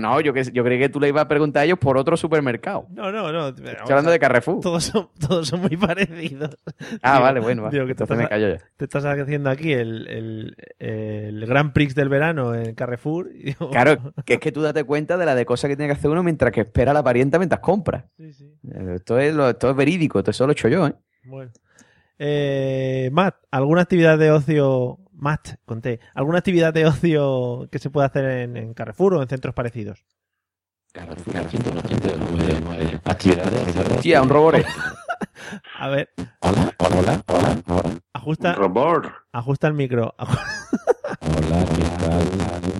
no, yo, que, yo creí que tú le ibas a preguntar a ellos por otro supermercado.
No, no, no.
Estoy hablando de Carrefour.
Todos son, todos son muy parecidos.
Ah,
Digo-
vale, bueno.
digo que te
Entonces me
estás-
callo ya.
Te estás haciendo aquí el, el, el Grand Prix del verano en Carrefour. digo,
Claro, que es que tú date cuenta de la de cosas que tiene que hacer uno mientras que espera a la parienta mientras compra.
Sí, sí.
Eh, Esto es, lo- esto es verídico, esto solo lo he hecho yo, ¿eh?
Bueno. Eh, Matt, ¿alguna actividad de ocio? Matt, conté. ¿Alguna actividad de ocio que se puede hacer en, en Carrefour o en centros parecidos?
Actividades.
Tía, un robore.
A ver,
Hola, hola, hola, hola.
ajusta,
Robot.
ajusta el micro.
Hola, ¿qué tal?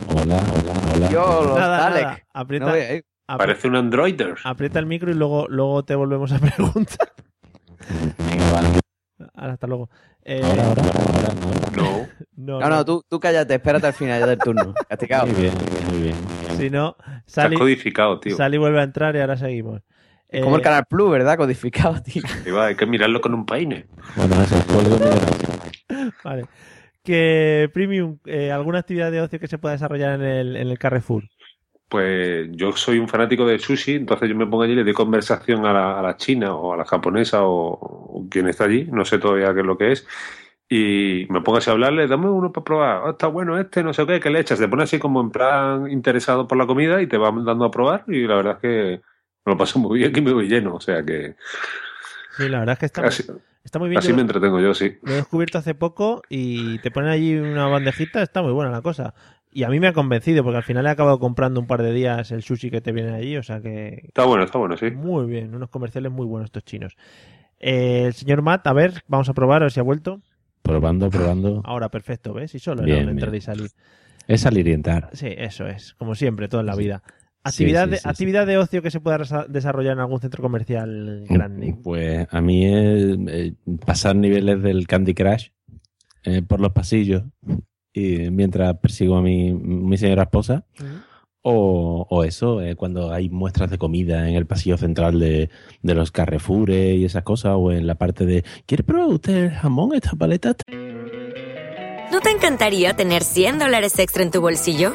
Hola, hola, hola.
Yo, los
Nada,
Dalek.
nada. Aprieta,
No, eh,
Parece un androider.
Aprieta el micro y luego, luego te volvemos a preguntar. Ahora, hasta luego. Eh,
No.
no,
No, no, tú, tú cállate, espérate al final ya del turno. Castigado.
Muy bien, muy bien.
Si no,
Está
Sally,
codificado, tío.
Sally vuelve a entrar y ahora seguimos.
Es como el
Eh,
Canal Plus, ¿verdad? Codificado, tío.
Va, hay que mirarlo con un peine.
Bueno, eso es.
Vale. Que Premium, eh, ¿alguna actividad de ocio que se pueda desarrollar en el, en el Carrefour?
Pues yo soy un fanático del sushi, entonces yo me pongo allí y le doy conversación a la, a la china o a la japonesa o, o quien está allí, no sé todavía qué es lo que es, y me pongo así a hablarle, dame uno para probar, "Ah, está bueno este, no sé qué, ¿qué le echas? Te pones así como en plan interesado por la comida y te va dando a probar y la verdad es que me lo paso muy bien y me voy lleno, o sea que
Sí, la verdad es que está,
así,
está muy bien.
así
Yo
me entretengo yo, sí.
Lo he descubierto hace poco y te ponen allí una bandejita, está muy buena la cosa. Y a mí me ha convencido porque al final he acabado comprando un par de días el sushi que te viene allí, o sea que
Está bueno, está bueno, sí.
muy bien, unos comerciales muy buenos estos chinos. Eh, el señor Matt, a ver, vamos a probar a ver si ha vuelto.
Probando, probando.
Ahora, perfecto, ¿ves? Y solo
Bien,
era un entrar y salir.
Es salir y entrar.
Sí, eso es, como siempre, todo en la vida.
Sí,
Actividad,
sí,
de,
sí, sí.
actividad de ocio que se pueda desarrollar en algún centro comercial grande.
Pues a mí es eh, pasar niveles del Candy Crush eh, por los pasillos y mientras persigo a mi, mi señora esposa. O, o eso, eh, cuando hay muestras de comida en el pasillo central de, de los Carrefoures y esas cosas, o en la parte de ¿Quiere probar usted el jamón, esta paleta?
¿No te encantaría tener 100 dólares extra en tu bolsillo?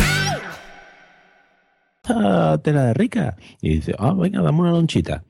Esta tela de rica. Y dice, ah, venga, dame una lonchita.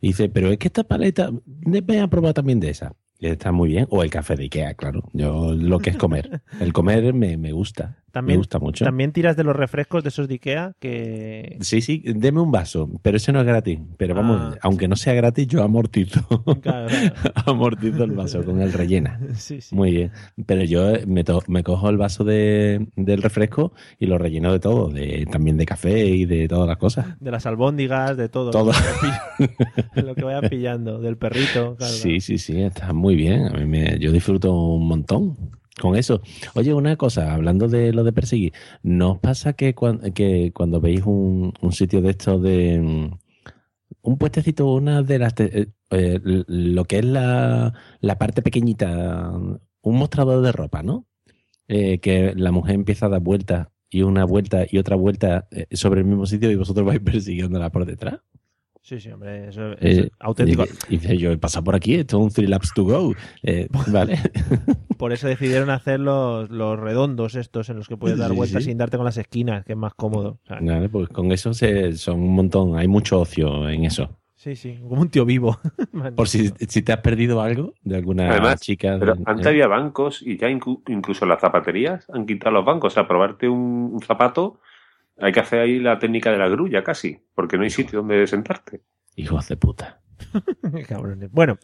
Y dice, pero es que esta paleta, ven a probar también de esa. Está muy bien. O el café de Ikea, claro. Yo lo que es comer. El comer me, me gusta.
También,
me gusta mucho.
También tiras de los refrescos de esos de Ikea que...
Sí, sí, deme un vaso, pero ese no es gratis. Pero vamos,
Ah.
aunque no sea gratis, yo amortizo.
Claro, claro.
amortizo el vaso con el rellena.
Sí, sí.
Muy bien. Pero yo me, to- me cojo el vaso de, del refresco y lo relleno de todo, de, también de café y de todas las cosas.
De las albóndigas, de todo.
Todo.
Lo que vaya pill- Lo que vaya pillando, del perrito. claro,
sí, sí, sí, está muy bien. A mí me, yo disfruto un montón con eso. Oye, una cosa, hablando de lo de perseguir, ¿no os pasa que, cuan- que cuando veis un, un sitio de estos de mm, un puestecito, una de las eh, eh, lo que es la, la parte pequeñita, un mostrador de ropa, ¿no? Eh, que la mujer empieza a dar vueltas y una vuelta y otra vuelta sobre el mismo sitio y vosotros vais persiguiéndola por detrás.
Sí, sí, hombre, eso es
Eh,
auténtico.
Y, y dice, yo he pasado por aquí, esto es un three laps to go. Eh, vale.
Por eso decidieron hacer los, los redondos estos en los que puedes dar
Sí,
vueltas
sí.
sin darte con las esquinas, que es más cómodo. Sea,
Vale, pues con eso se, son un montón, hay mucho ocio en eso.
Sí, sí, como un tío vivo.
Por si, si te has perdido algo de alguna
Además,
chica.
Pero
de-
antes
eh,
había bancos y ya inclu- incluso las zapaterías han quitado los bancos. O sea, probarte un, un zapato, hay que hacer ahí la técnica de la grulla casi, porque no hay sitio donde sentarte.
Hijos de puta.
Cabrones. Bueno,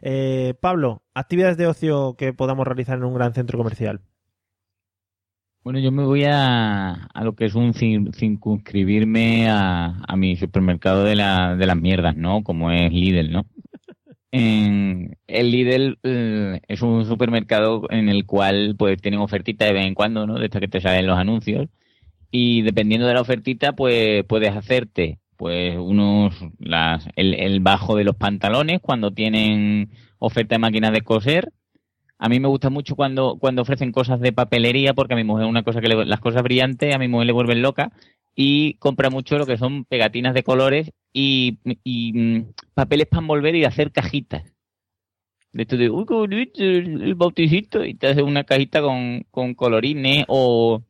eh, Pablo, actividades de ocio que podamos realizar en un gran centro comercial.
Bueno, yo me voy a, a lo que es un circunscribirme a, a mi supermercado de, la, de las mierdas, ¿no? Como es Lidl, ¿no? En, el Lidl eh, es un supermercado en el cual pues tienen ofertitas de vez en cuando, ¿no? De estas que te salen los anuncios. Y dependiendo de la ofertita, pues puedes hacerte pues unos las, el, el bajo de los pantalones cuando tienen oferta de máquinas de coser. A mí me gusta mucho cuando, cuando ofrecen cosas de papelería, porque a mi mujer una cosa que le- las cosas brillantes a mi mujer le vuelven loca y compra mucho lo que son pegatinas de colores y, mm, papeles para envolver y hacer cajitas. De esto de, uy, el bauticito, y te hace una cajita con, con colorines o,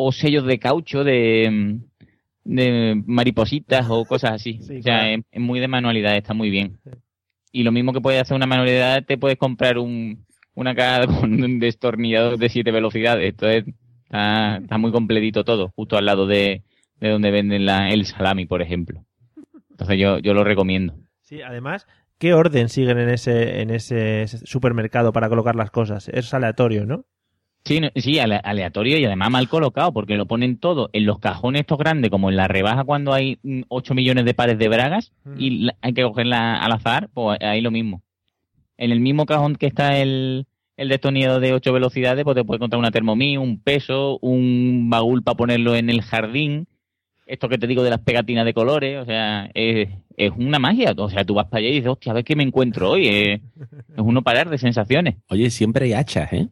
o sellos de caucho de, de maripositas o cosas así.
Sí,
o sea,
claro.
es, es muy de manualidad, está muy bien. Y lo mismo que puedes hacer una manualidad, te puedes comprar un, una caja con un destornillador de siete velocidades. Entonces, está, está muy completito todo, justo al lado de, de donde venden la, el salami, por ejemplo. Entonces yo, yo lo recomiendo.
Sí, además, ¿qué orden siguen en ese, en ese supermercado para colocar las cosas? Es aleatorio, ¿no?
Sí, no- sí, ale- aleatorio y además mal colocado, porque lo ponen todo en los cajones estos grandes, como en la rebaja cuando hay mm, 8 millones de pares de bragas y hay que cogerla al azar, pues ahí lo mismo. En el mismo cajón que está el, el destornillador de 8 velocidades, pues te puedes encontrar una Thermomix, un peso, un baúl para ponerlo en el jardín, esto que te digo de las pegatinas de colores, o sea, es, es una magia. O sea, tú vas para allá y dices, hostia, a ver qué me encuentro hoy. Es, es uno parar de sensaciones.
Oye, siempre hay hachas, ¿eh?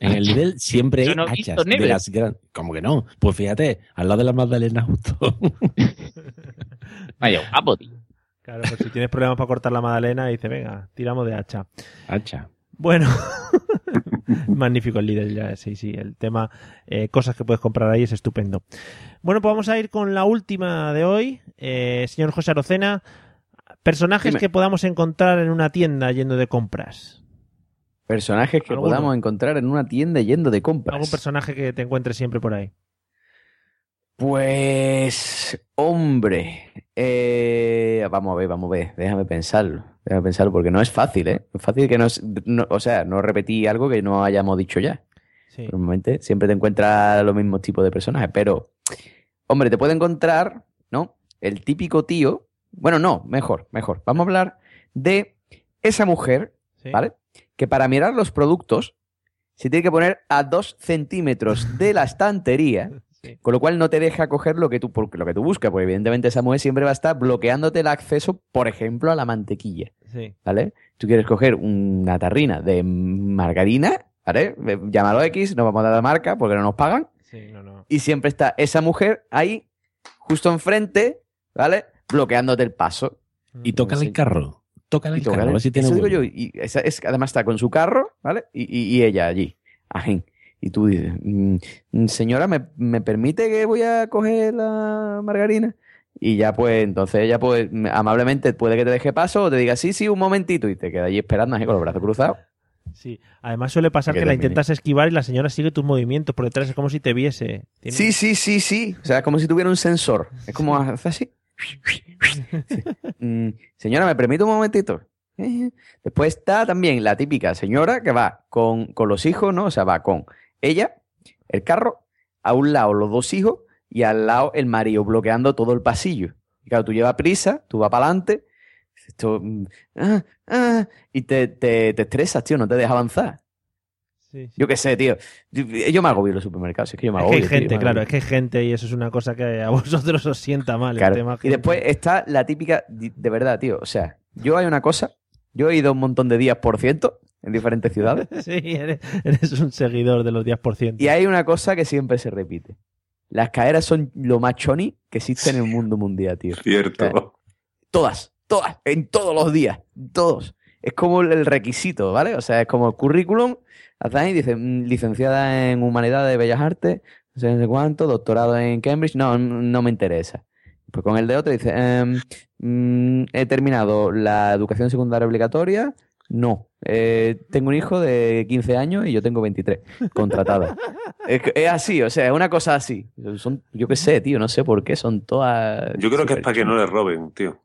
En el Lidl siempre hay
Yo no he visto
hachas. De las gran... ¿Cómo que no? Pues fíjate, al lado de la Magdalena justo.
Vaya, guapo, tío.
Claro, pues si tienes problemas para cortar la magdalena, dice, venga, tiramos de hacha.
Hacha.
Bueno, magnífico el líder, ya, sí, sí, el tema, eh, cosas que puedes comprar ahí es estupendo. Bueno, pues vamos a ir con la última de hoy. Eh, señor José Arocena, personajes
Dime.
que podamos encontrar en una tienda yendo de compras.
Personajes que
¿Alguno?
podamos encontrar en una tienda yendo de compras.
Algún personaje que te encuentres siempre por ahí.
Pues, hombre, eh, vamos a ver, vamos a ver, déjame pensarlo, déjame pensarlo, porque no es fácil, ¿eh? Es fácil que no, o sea, no repetí algo que no hayamos dicho ya.
Sí.
Normalmente siempre te encuentras los mismos tipos de personajes, pero, hombre, te puede encontrar, ¿no? El típico tío, bueno, no, mejor, mejor, vamos a hablar de esa mujer, ¿vale? Que para mirar los productos se tiene que poner a dos centímetros de la estantería, con lo cual no te deja coger lo que tú, lo que tú buscas, porque evidentemente esa mujer siempre va a estar bloqueándote el acceso, por ejemplo, a la mantequilla.
Sí.
¿Vale? Tú quieres coger una tarrina de margarina, ¿vale? Eh, Llámalo X, no vamos a dar la marca porque no nos pagan.
Sí, no, no.
Y siempre está esa mujer ahí, justo enfrente, ¿vale? Bloqueándote el paso.
Y toca el carro. Toca el carro, a ver si tiene
Eso digo
huevo.
yo. Y esa es, además está con su carro, ¿vale? Y, y- y ella allí. Ajín. Y tú dices, "Mm, mm, señora, ¿me, me permite que voy a coger la margarina? Y ya pues, entonces ella pues amablemente puede que te deje paso o te diga, sí, sí, un momentito. Y te queda allí esperando así con los brazos cruzados.
Sí. Además suele pasar
Que
que la intentas esquivar y la señora sigue tus movimientos por detrás, es como si te viese. Tiene-
Sí, sí, sí, sí. O sea, es como si tuviera un sensor. Es como hace así. Mm, señora, ¿me permite un momentito? Después está también la típica señora que va con, con los hijos, ¿no? O sea, va con ella, el carro, a un lado los dos hijos y al lado el marido bloqueando todo el pasillo. Y claro, tú llevas prisa, tú vas para adelante, esto, mm, ah, ah, y te, te, te estresas, tío, no te deja avanzar.
Sí,
Yo qué sé, tío. Yo, yo me agobio en los supermercados, es que yo me
Es que
agobio.
hay gente, claro, es que hay gente y eso es una cosa que a vosotros os sienta mal. el tema
Y
gente.
después está la típica, de verdad, tío. O sea, yo hay una cosa, yo he ido un montón de días por ciento en diferentes ciudades.
Sí, eres, eres un seguidor de los 10%.
y hay una cosa que siempre se repite. Las caeras son lo más choni que existe en el mundo mundial, tío.
Cierto.
Todas, todas, en todos los días, todos. Es como el requisito, ¿vale? O sea, es como el currículum. Ahí dice, mm, licenciada en Humanidades de Bellas Artes, no sé, no sé cuánto, doctorado en Cambridge, no, no me interesa. Pues con el de otro dice, em, mm, he terminado la educación secundaria obligatoria, no. Eh, tengo un hijo de 15 años y yo tengo 23, contratada. es, así, o sea, es una cosa así. Son, yo qué sé, tío, no sé por qué, son todas...
Yo creo que es para que no le roben, tío.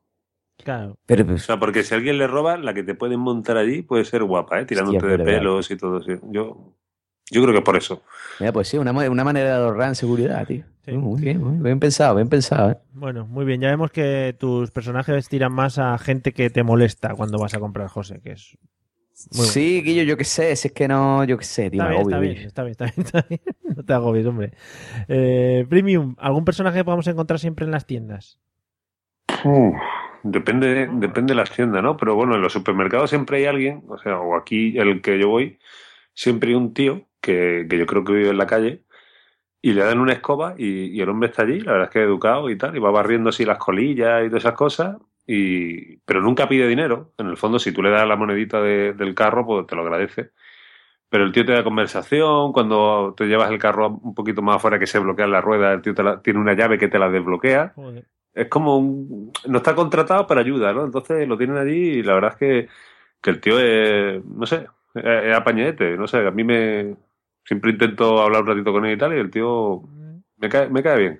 Claro.
Pero,
O
pues,
sea, porque si alguien le roba, la que te pueden montar allí puede ser guapa, ¿eh? Tirándote
Hostia,
de
verdad.
pelos y todo eso. Yo, yo creo que es por eso.
Mira, pues sí, una, una manera de ahorrar en seguridad, tío. Muy bien, muy bien pensado, bien pensado, ¿eh?
Bueno, muy bien. Ya vemos que tus personajes tiran más a gente que te molesta cuando vas a comprar, José, que es muy bueno.
Sí, Guillo, yo qué sé, si es que no, yo qué sé, tío,
Está bien,
agobio,
está bien, está bien, está bien, está bien. No te agobies, hombre. Eh, Premium, ¿algún personaje que podamos encontrar siempre en las tiendas?
Uf, depende, depende de la tienda, ¿no? Pero bueno, en los supermercados siempre hay alguien, o sea, o aquí el que yo voy, siempre hay un tío que, que yo creo que vive en la calle y le dan una escoba y, y el hombre está allí, la verdad es que es educado y tal, y va barriendo así las colillas y todas esas cosas y, pero nunca pide dinero. En el fondo, si tú le das la monedita de- del carro, pues te lo agradece. Pero el tío te da conversación, cuando te llevas el carro un poquito más afuera que se bloquea la rueda, el tío te la- tiene una llave que te la desbloquea.
Joder.
Es como un... No está contratado, pero ayuda, ¿no? Entonces lo tienen allí y la verdad es que, que el tío es, no sé, es, es apañete, no sé, a mí me... Siempre intento hablar un ratito con él y tal y el tío me cae, me cae bien.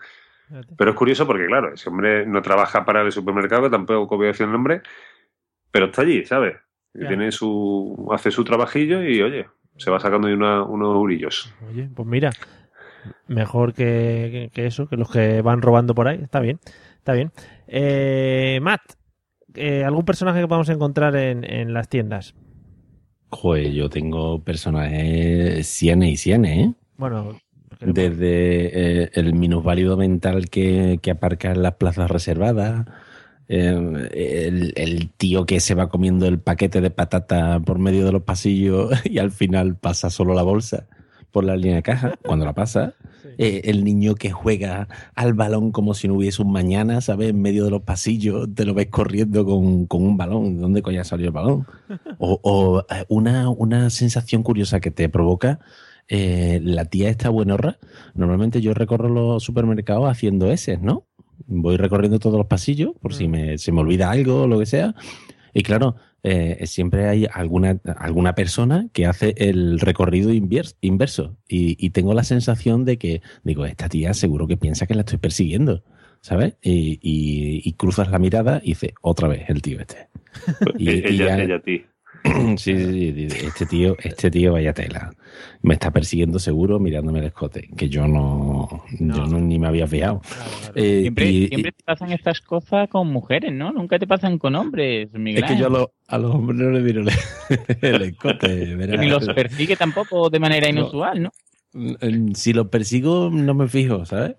Pero es curioso porque, claro, ese hombre no trabaja para el supermercado, tampoco voy a decir el nombre, pero está allí, ¿sabes? Y tiene su, hace su trabajillo y, oye, se va sacando ahí una- unos urillos.
Oye, pues mira, mejor que, que- que eso, que los que van robando por ahí. Está bien, está bien. Eh, Matt, eh, ¿algún personaje que podamos encontrar en, en las tiendas?
Joder, yo tengo personajes cienes y cienes, ¿eh?
Bueno,
Desde eh, el minusválido mental que, que aparca en las plazas reservadas, eh, el, el tío que se va comiendo el paquete de patata por medio de los pasillos y al final pasa solo la bolsa por la línea de caja, cuando la pasa. Eh, el niño que juega al balón como si no hubiese un mañana, ¿sabes? En medio de los pasillos, te lo ves corriendo con, con un balón. ¿De dónde coño ha salido el balón? O, o, eh, una, una sensación curiosa que te provoca eh, la tía esta buenorra. Normalmente yo recorro los supermercados haciendo ese, ¿no? Voy recorriendo todos los pasillos por si me, se me olvida algo o lo que sea. Y claro, eh, siempre hay alguna, alguna persona que hace el recorrido inverso. Y, y tengo la sensación de que, digo, esta tía seguro que piensa que la estoy persiguiendo. ¿Sabes? Y, y- y cruzas la mirada y dice, otra vez el tío este. Y- y
ella,
ya-
ella a ti.
Sí, sí, sí, este tío, este tío vaya tela. Me está persiguiendo seguro mirándome el escote, que yo no, yo no ni me había fijado. Eh,
Siempre,
y-
siempre te pasan estas cosas con mujeres, ¿no? Nunca te pasan con hombres, Miguel.
es que yo a, los- a los hombres no les miro el, el escote. verás.
Ni los persigue tampoco de manera inusual, ¿no?
Mm, Si los persigo, no me fijo, ¿sabes?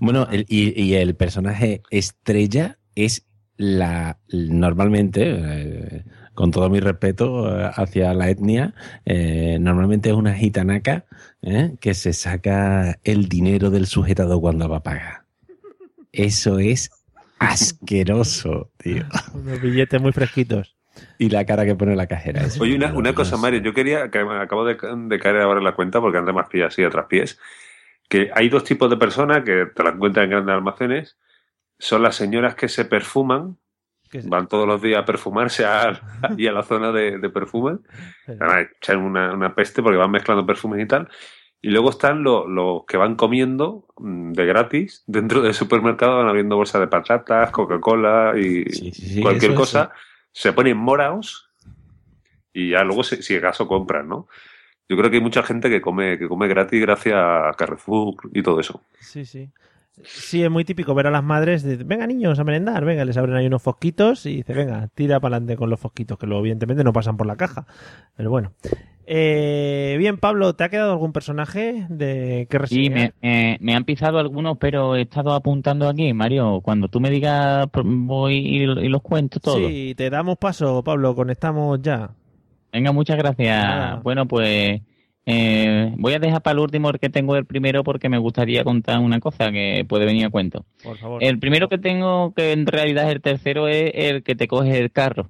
Bueno, el- y, y el personaje estrella es la normalmente, eh, con todo mi respeto eh, hacia la etnia, eh, normalmente es una gitanaca ¿eh? que se saca el dinero del sujetado cuando va a pagar. Eso es asqueroso, tío.
Unos billetes muy fresquitos.
Y la cara que pone la cajera. es
Oye, una, una cosa. Mario, yo quería, que me acabo de, de caer ahora en la cuenta, porque antes más pillas así a traspiés, que hay dos tipos de personas que te las encuentras en grandes almacenes. Son las señoras que se perfuman, van todos los días a perfumarse y a la zona de, de perfumes. Echar una, una peste porque van mezclando perfumes y tal. Y luego están los, los que van comiendo mm, de gratis dentro del supermercado, van abriendo bolsas de patatas, Coca-Cola y
sí,
cualquier
eso
cosa. Se ponen moraos y ya luego, si, si acaso, compran, ¿no? Yo creo que hay mucha gente que come, que come gratis gracias a Carrefour y todo eso.
Sí, sí. Sí, es muy típico ver a las madres de, venga niños a merendar, venga, les abren ahí unos fosquitos y dice, venga, tira para adelante con los fosquitos, que luego evidentemente no pasan por la caja. Pero bueno. Eh, bien, Pablo, ¿te ha quedado algún personaje de que
Sí, me, me- me han pisado algunos, pero he estado apuntando aquí, Mario. Cuando tú me digas, voy y, y los cuento todos.
Sí, te damos paso, Pablo, conectamos ya.
Venga, muchas gracias. Bueno, pues eh, voy a dejar para el último el que tengo el primero porque me gustaría contar una cosa que puede venir a cuento.
Por favor.
El primero que tengo, que en realidad es el tercero, es el que te coge el carro.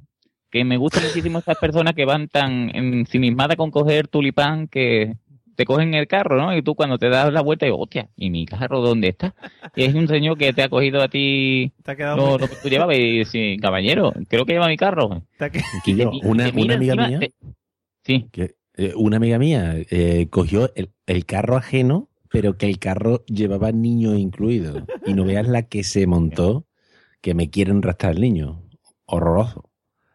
Que me gusta muchísimo estas personas que van tan ensimismadas con coger tulipán que te cogen el carro, ¿no? Y tú cuando te das la vuelta, y hostia, ¿y mi carro dónde está? Y es un señor que te ha cogido a ti
Te ha quedado
lo,
muy-
lo que tú llevabas y sí, caballero, creo que lleva mi carro.
Te ha
una, una amiga
encima,
mía.
te- Sí.
Que, eh, una amiga mía eh, cogió el, el carro ajeno, pero que el carro llevaba niño incluido. Y no veas la que se montó, que me quieren rastrar el niño. Horroroso.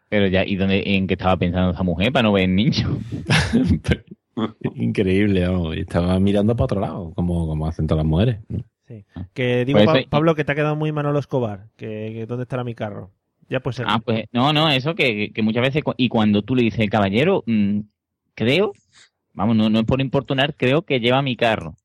Pero ya, ¿y dónde, en qué estaba pensando esa mujer para no ver niño?
Increíble, vamos. Estaba mirando para otro lado, como, como hacen todas las mujeres.
Que digo,
Pues
Pa-
eso-
Pablo, que te ha quedado muy Manolo Escobar. Que, que ¿Dónde estará mi carro? Ya pues ser.
Ah, pues no, no, eso que, que muchas veces, y cuando tú le dices, caballero, mm, creo, vamos, no, no es por importunar, creo que lleva mi carro.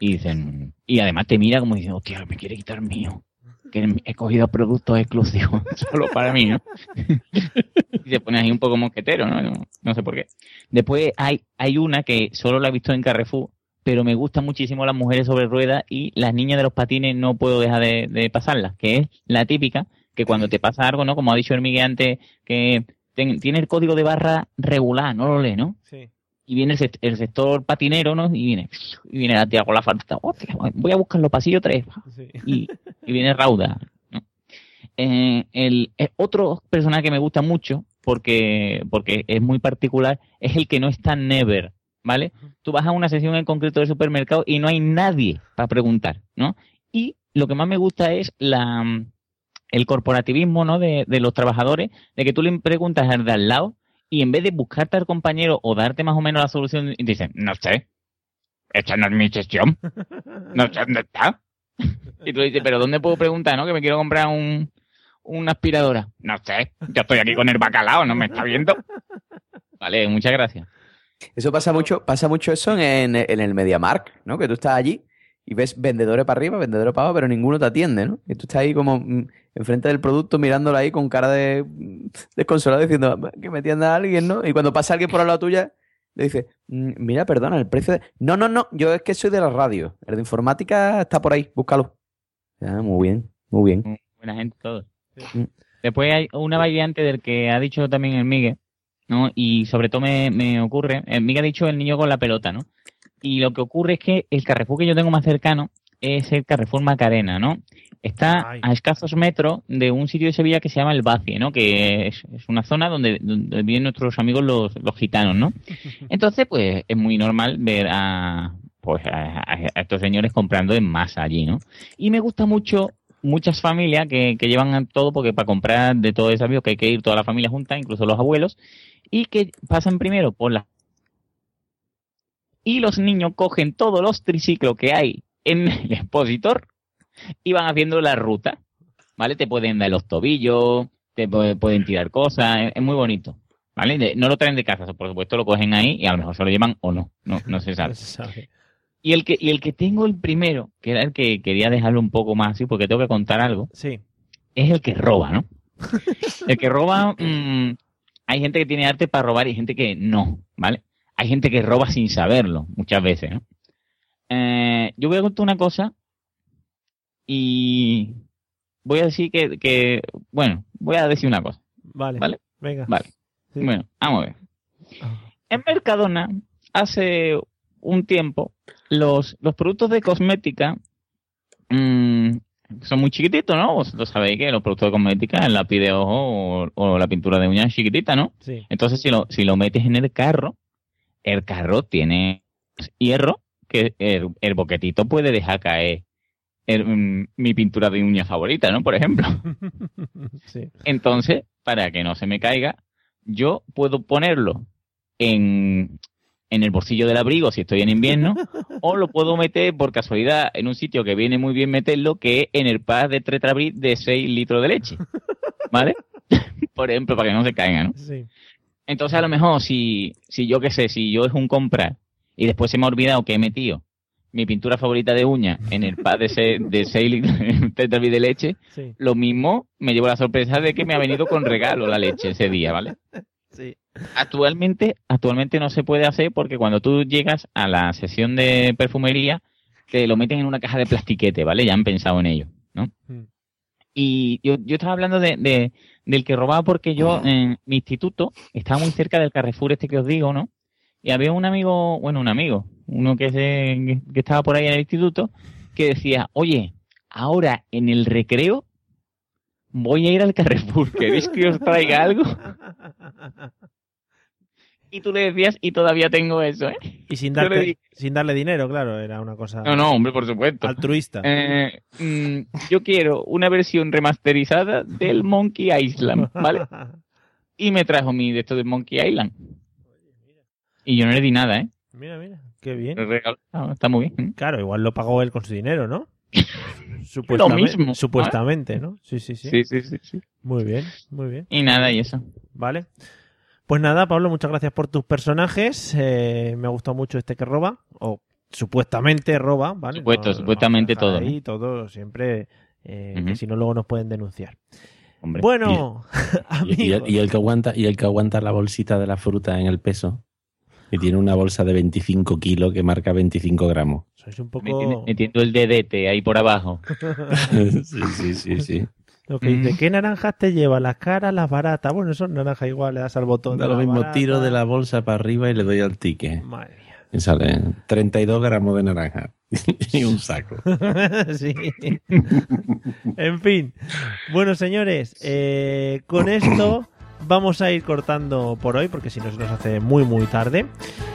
Y dicen, y además te mira como diciendo, hostia, me quiere quitar mío. Que he cogido productos exclusivos solo para mí, ¿no? y se pone ahí un poco mosquetero, ¿no? No, no sé por qué. Después hay, hay una que solo la he visto en Carrefour, pero me gustan muchísimo las mujeres sobre ruedas y las niñas de los patines no puedo dejar de, de pasarlas, que es la típica que cuando te pasa algo, ¿no? Como ha dicho el Miguel antes, que ten- tiene el código de barra regular, no lo lee, ¿no?
Sí.
Y viene el, sect- el sector patinero, ¿no? Y viene, y viene la tía con la falta. Voy a buscar los pasillos 3. Y, y viene Rauda. ¿no? Eh, el, otro personaje que me gusta mucho, porque, porque es muy particular, es el que no está never, ¿vale? Tú vas a una sesión en concreto del supermercado y no hay nadie para preguntar, ¿no? Y lo que más me gusta es la el corporativismo, ¿no? De, los trabajadores, de que tú le preguntas al de al lado y en vez de buscarte al compañero o darte más o menos la solución, dicen, no sé, esta no es mi sesión, no sé dónde está. Y tú dices, pero ¿dónde puedo preguntar, no? Que me quiero comprar un, una aspiradora. No sé, yo estoy aquí con el bacalao, ¿no me está viendo? Vale, muchas gracias.
Eso pasa mucho, pasa mucho eso en, en el MediaMark, ¿no? Que tú estás allí y ves vendedores para arriba, vendedores para abajo, pero ninguno te atiende, ¿no? Y tú estás ahí como mm, enfrente del producto mirándolo ahí con cara de mm, desconsolado diciendo que me atienda alguien, ¿no? Y cuando pasa alguien por al lado tuya, le dice, "Mm, mira, perdona, el precio de... No, no, no, yo es que soy de la radio. El de informática está por ahí, búscalo. Ah, muy bien, muy bien.
Buena gente todos. Después hay una variante del que ha dicho también el Miguel, ¿no? Y sobre todo me, me ocurre, el Miguel ha dicho el niño con la pelota, ¿no? Y lo que ocurre es que el Carrefour que yo tengo más cercano es el Carrefour Macarena, ¿no? Está a escasos metros de un sitio de Sevilla que se llama El Bacie, ¿no? Que es, es una zona donde, donde viven nuestros amigos los, los gitanos, ¿no? Entonces, pues es muy normal ver a, pues, a, estos señores comprando en masa allí, ¿no? Y me gusta mucho muchas familias que, que llevan todo porque para comprar de todo ese avión que hay que ir toda la familia junta, incluso los abuelos, y que pasan primero por la... Y los niños cogen todos los triciclos que hay en el expositor y van haciendo la ruta, ¿vale? Te pueden dar los tobillos, te pu- pueden tirar cosas, es, muy bonito, ¿vale? No lo traen de casa, por supuesto lo cogen ahí y a lo mejor se lo llevan o no, no, no se sabe. Y el que, y el que tengo el primero, que era el que quería dejarlo un poco más así, porque tengo que contar algo,
Sí.
es el que roba, ¿no? el que roba, mm, hay gente que tiene arte para robar y gente que no, ¿vale? Hay gente que roba sin saberlo, muchas veces, ¿no? Eh, yo voy a contar una cosa y voy a decir que, que, bueno, voy a decir una cosa.
Vale.
¿Vale?
Venga.
Vale. Bueno, vamos a ver. En Mercadona, hace un tiempo, los, los productos de cosmética mm, son muy chiquititos, ¿no? Vosotros sabéis que los productos de cosmética, el lápiz de ojo o, o la pintura de uñas es chiquitita, ¿no?
Sí.
Entonces, si lo, si lo metes en el carro, el carro tiene hierro que el, el boquetito puede dejar caer el, mm, mi pintura de uña favorita, ¿no? Por ejemplo.
Sí.
Entonces, para que no se me caiga, yo puedo ponerlo en, en el bolsillo del abrigo si estoy en invierno, o lo puedo meter por casualidad en un sitio que viene muy bien meterlo, que es en el pack de Tetrabrid de 6 litros de leche. ¿Vale? por ejemplo, para que no se caiga, ¿no?
Sí.
Entonces, a lo mejor, si, si yo qué sé, si yo es un comprar y después se me ha olvidado que he metido mi pintura favorita de uña en el pack de 6 de de leche,
Sí.
lo mismo me llevo la sorpresa de que me ha venido con regalo la leche ese día, ¿vale?
Sí.
Actualmente, actualmente no se puede hacer porque cuando tú llegas a la sesión de perfumería, te lo meten en una caja de plastiquete, ¿vale? Ya han pensado en ello, ¿no?
Mm.
Y yo, yo estaba hablando de, de- del que robaba porque yo en mi instituto estaba muy cerca del Carrefour este que os digo, ¿no? Y había un amigo, bueno, un amigo, uno que, se, que estaba por ahí en el instituto, que decía, oye, ahora en el recreo voy a ir al Carrefour, ¿queréis que os traiga algo? Y tú le decías, y todavía tengo eso, ¿eh?
Y sin
Yo le
darle,
di-
sin darle dinero, claro, era una cosa
No, no, hombre, por supuesto.
altruista.
Eh, mm, yo quiero una versión remasterizada del Monkey Island, ¿vale? Y me trajo mi de esto de Monkey Island. Y yo no le di nada, ¿eh?
Mira, mira, qué bien.
Ah, está muy bien.
Claro, igual lo pagó él con su dinero, ¿no?
Lo mismo.
Supuestamente, ¿no? Sí, sí. Sí,
sí, sí, sí.
Muy bien, muy bien.
Y nada, y eso.
Vale. Pues nada, Pablo, muchas gracias por tus personajes. Eh, me ha gustado mucho este que roba, o supuestamente roba, ¿vale?
Supuesto,
No-
supuestamente todo,
Ahí, todo siempre, eh, que si no luego nos pueden denunciar.
Hombre.
Bueno,
Y, y el, y el que aguanta, y el que aguanta la bolsita de la fruta en el peso. Y tiene una bolsa de 25 kilos que marca 25 gramos.
sois un poco...
metiendo el dedete ahí por abajo.
sí, sí, sí, sí.
Lo que dice,
Mm.
¿qué naranjas te lleva? Las caras, las baratas. Bueno, son naranjas igual, le das al botón.
Da lo mismo,
barata.
tiro de la bolsa para arriba y le doy al ticket.
Madre mía.
Y salen 32 gramos de naranja y un saco.
sí. en fin. Bueno, señores, eh, con esto vamos a ir cortando por hoy, porque si no se nos hace muy, muy tarde.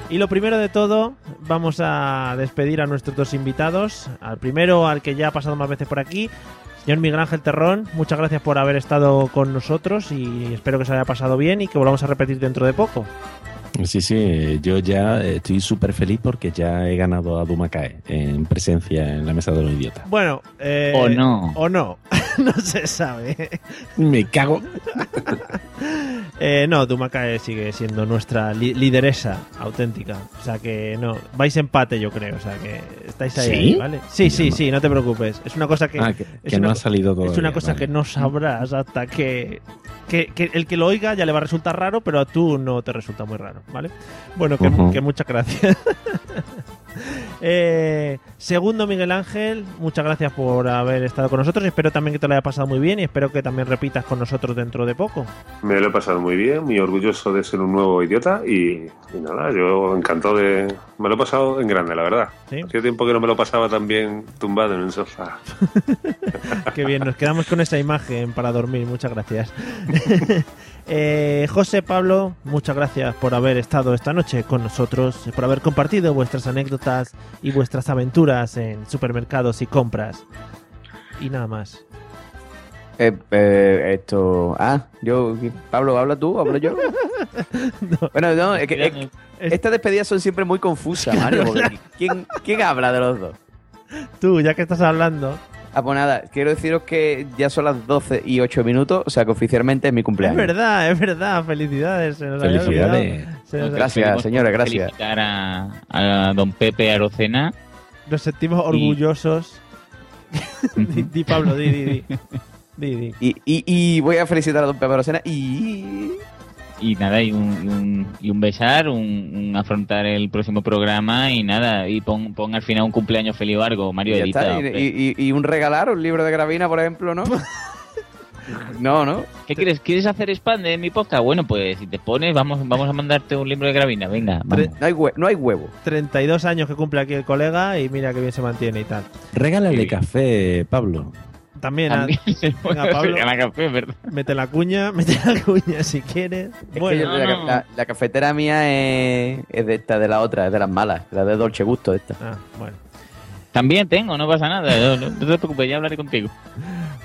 Y lo primero de todo, vamos a despedir a nuestros dos invitados. Al primero, al que ya ha pasado más veces por aquí. Señor Miguel Ángel Terrón, muchas gracias por haber estado con nosotros y espero que se haya pasado bien y que volvamos a repetir dentro de poco.
Sí, sí, yo ya estoy súper feliz porque ya he ganado a Dumakae en presencia en la mesa de los idiotas.
Bueno, eh,
O no.
O no, no se sabe.
Me cago.
Eh, no, Dumakae sigue siendo nuestra li- lideresa auténtica. O sea que no, vais empate yo creo. O sea que estáis ahí,
¿Sí?
ahí, ¿vale? Sí, sí, sí, no te preocupes. Es una cosa que...
Ah, que,
es
que no
una
ha salido
Es una cosa
vale.
que no sabrás hasta que, que, que el que lo oiga ya le va a resultar raro, pero a tú no te resulta muy raro, ¿vale? Bueno, que,
Ujú.
que muchas gracias. Eh, segundo, Miguel Ángel, muchas gracias por haber estado con nosotros. Espero también que te lo haya pasado muy bien y espero que también repitas con nosotros dentro de poco.
Me lo he pasado muy bien, muy orgulloso de ser un nuevo idiota y, y nada, yo encantado de... Me lo he pasado en grande, la verdad.
Sí.
Hacía tiempo que no me lo pasaba tan bien tumbado en el sofá.
Qué bien, nos quedamos con esa imagen para dormir. Muchas gracias. Eh, José Pablo, muchas gracias por haber estado esta noche con nosotros, por haber compartido vuestras anécdotas y vuestras aventuras en supermercados y compras. Y nada más.
Eh, eh, esto. Ah, yo. Pablo, ¿habla tú? ¿Hablo yo? Bueno, no, es que. es- estas despedidas son siempre muy confusas, Mario. porque ¿quién, ¿Quién habla de los dos?
Tú, ya que estás hablando.
Ah, pues nada, quiero deciros que ya son las 12 y 8 minutos, o sea que oficialmente es mi
Es
cumpleaños.
verdad, es verdad. Felicidades. se nos
Felicidades.
olvidado. Se nos-
Gracias, señores, gracias.
Felicitar a, a don Pepe Arocena.
Nos sentimos orgullosos. di, di, Pablo, di, di, di. Di, di.
Y, y, y voy a felicitar a don Pepe Rosena y.
Y nada, y un, y un, y un besar, un, un afrontar el próximo programa y nada, y pon, pon al final un cumpleaños feliz o algo, Mario
y ya
Edita.
está, y, y- un regalar, un libro de Gravina, por ejemplo, ¿no? no, ¿no?
¿Qué quieres? ¿Quieres hacer spam de mi podcast? Bueno, pues si te pones, vamos, vamos a mandarte un libro de Gravina, venga. vamos.
No hay, hue- no hay huevo.
32 años que cumple aquí el colega y mira que bien se mantiene y tal.
Regálale café, Pablo.
También, a-
También se puede
Venga, Pablo.
regalar café, ¿verdad?
mete la cuña, mete la cuña si quieres.
Es
Bueno,
yo- la, la- la cafetera mía es, es de esta, de la otra, es de las malas, la de Dolce Gusto esta.
ah, bueno.
También tengo, no pasa nada. No, no- no te preocupes, ya hablaré contigo.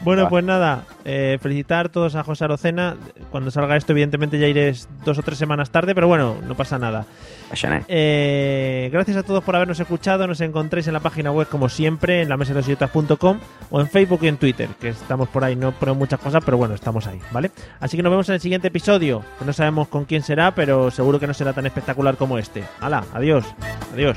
Bueno,
Va.
pues nada, eh, felicitar a todos a José Arocena. Cuando salga esto, evidentemente ya iré dos o tres semanas tarde, pero bueno, no pasa nada.
¿eh?
Gracias a todos por habernos escuchado. Nos encontréis en la página web, como siempre, en la mesa de los idiotas.com o en Facebook y en Twitter, que estamos por ahí. No ponemos muchas cosas, pero bueno, estamos ahí, ¿vale? Así que nos vemos en el siguiente episodio. Que no sabemos con quién será, pero seguro que no será tan espectacular como este. ¡Hala! Adiós. Adiós.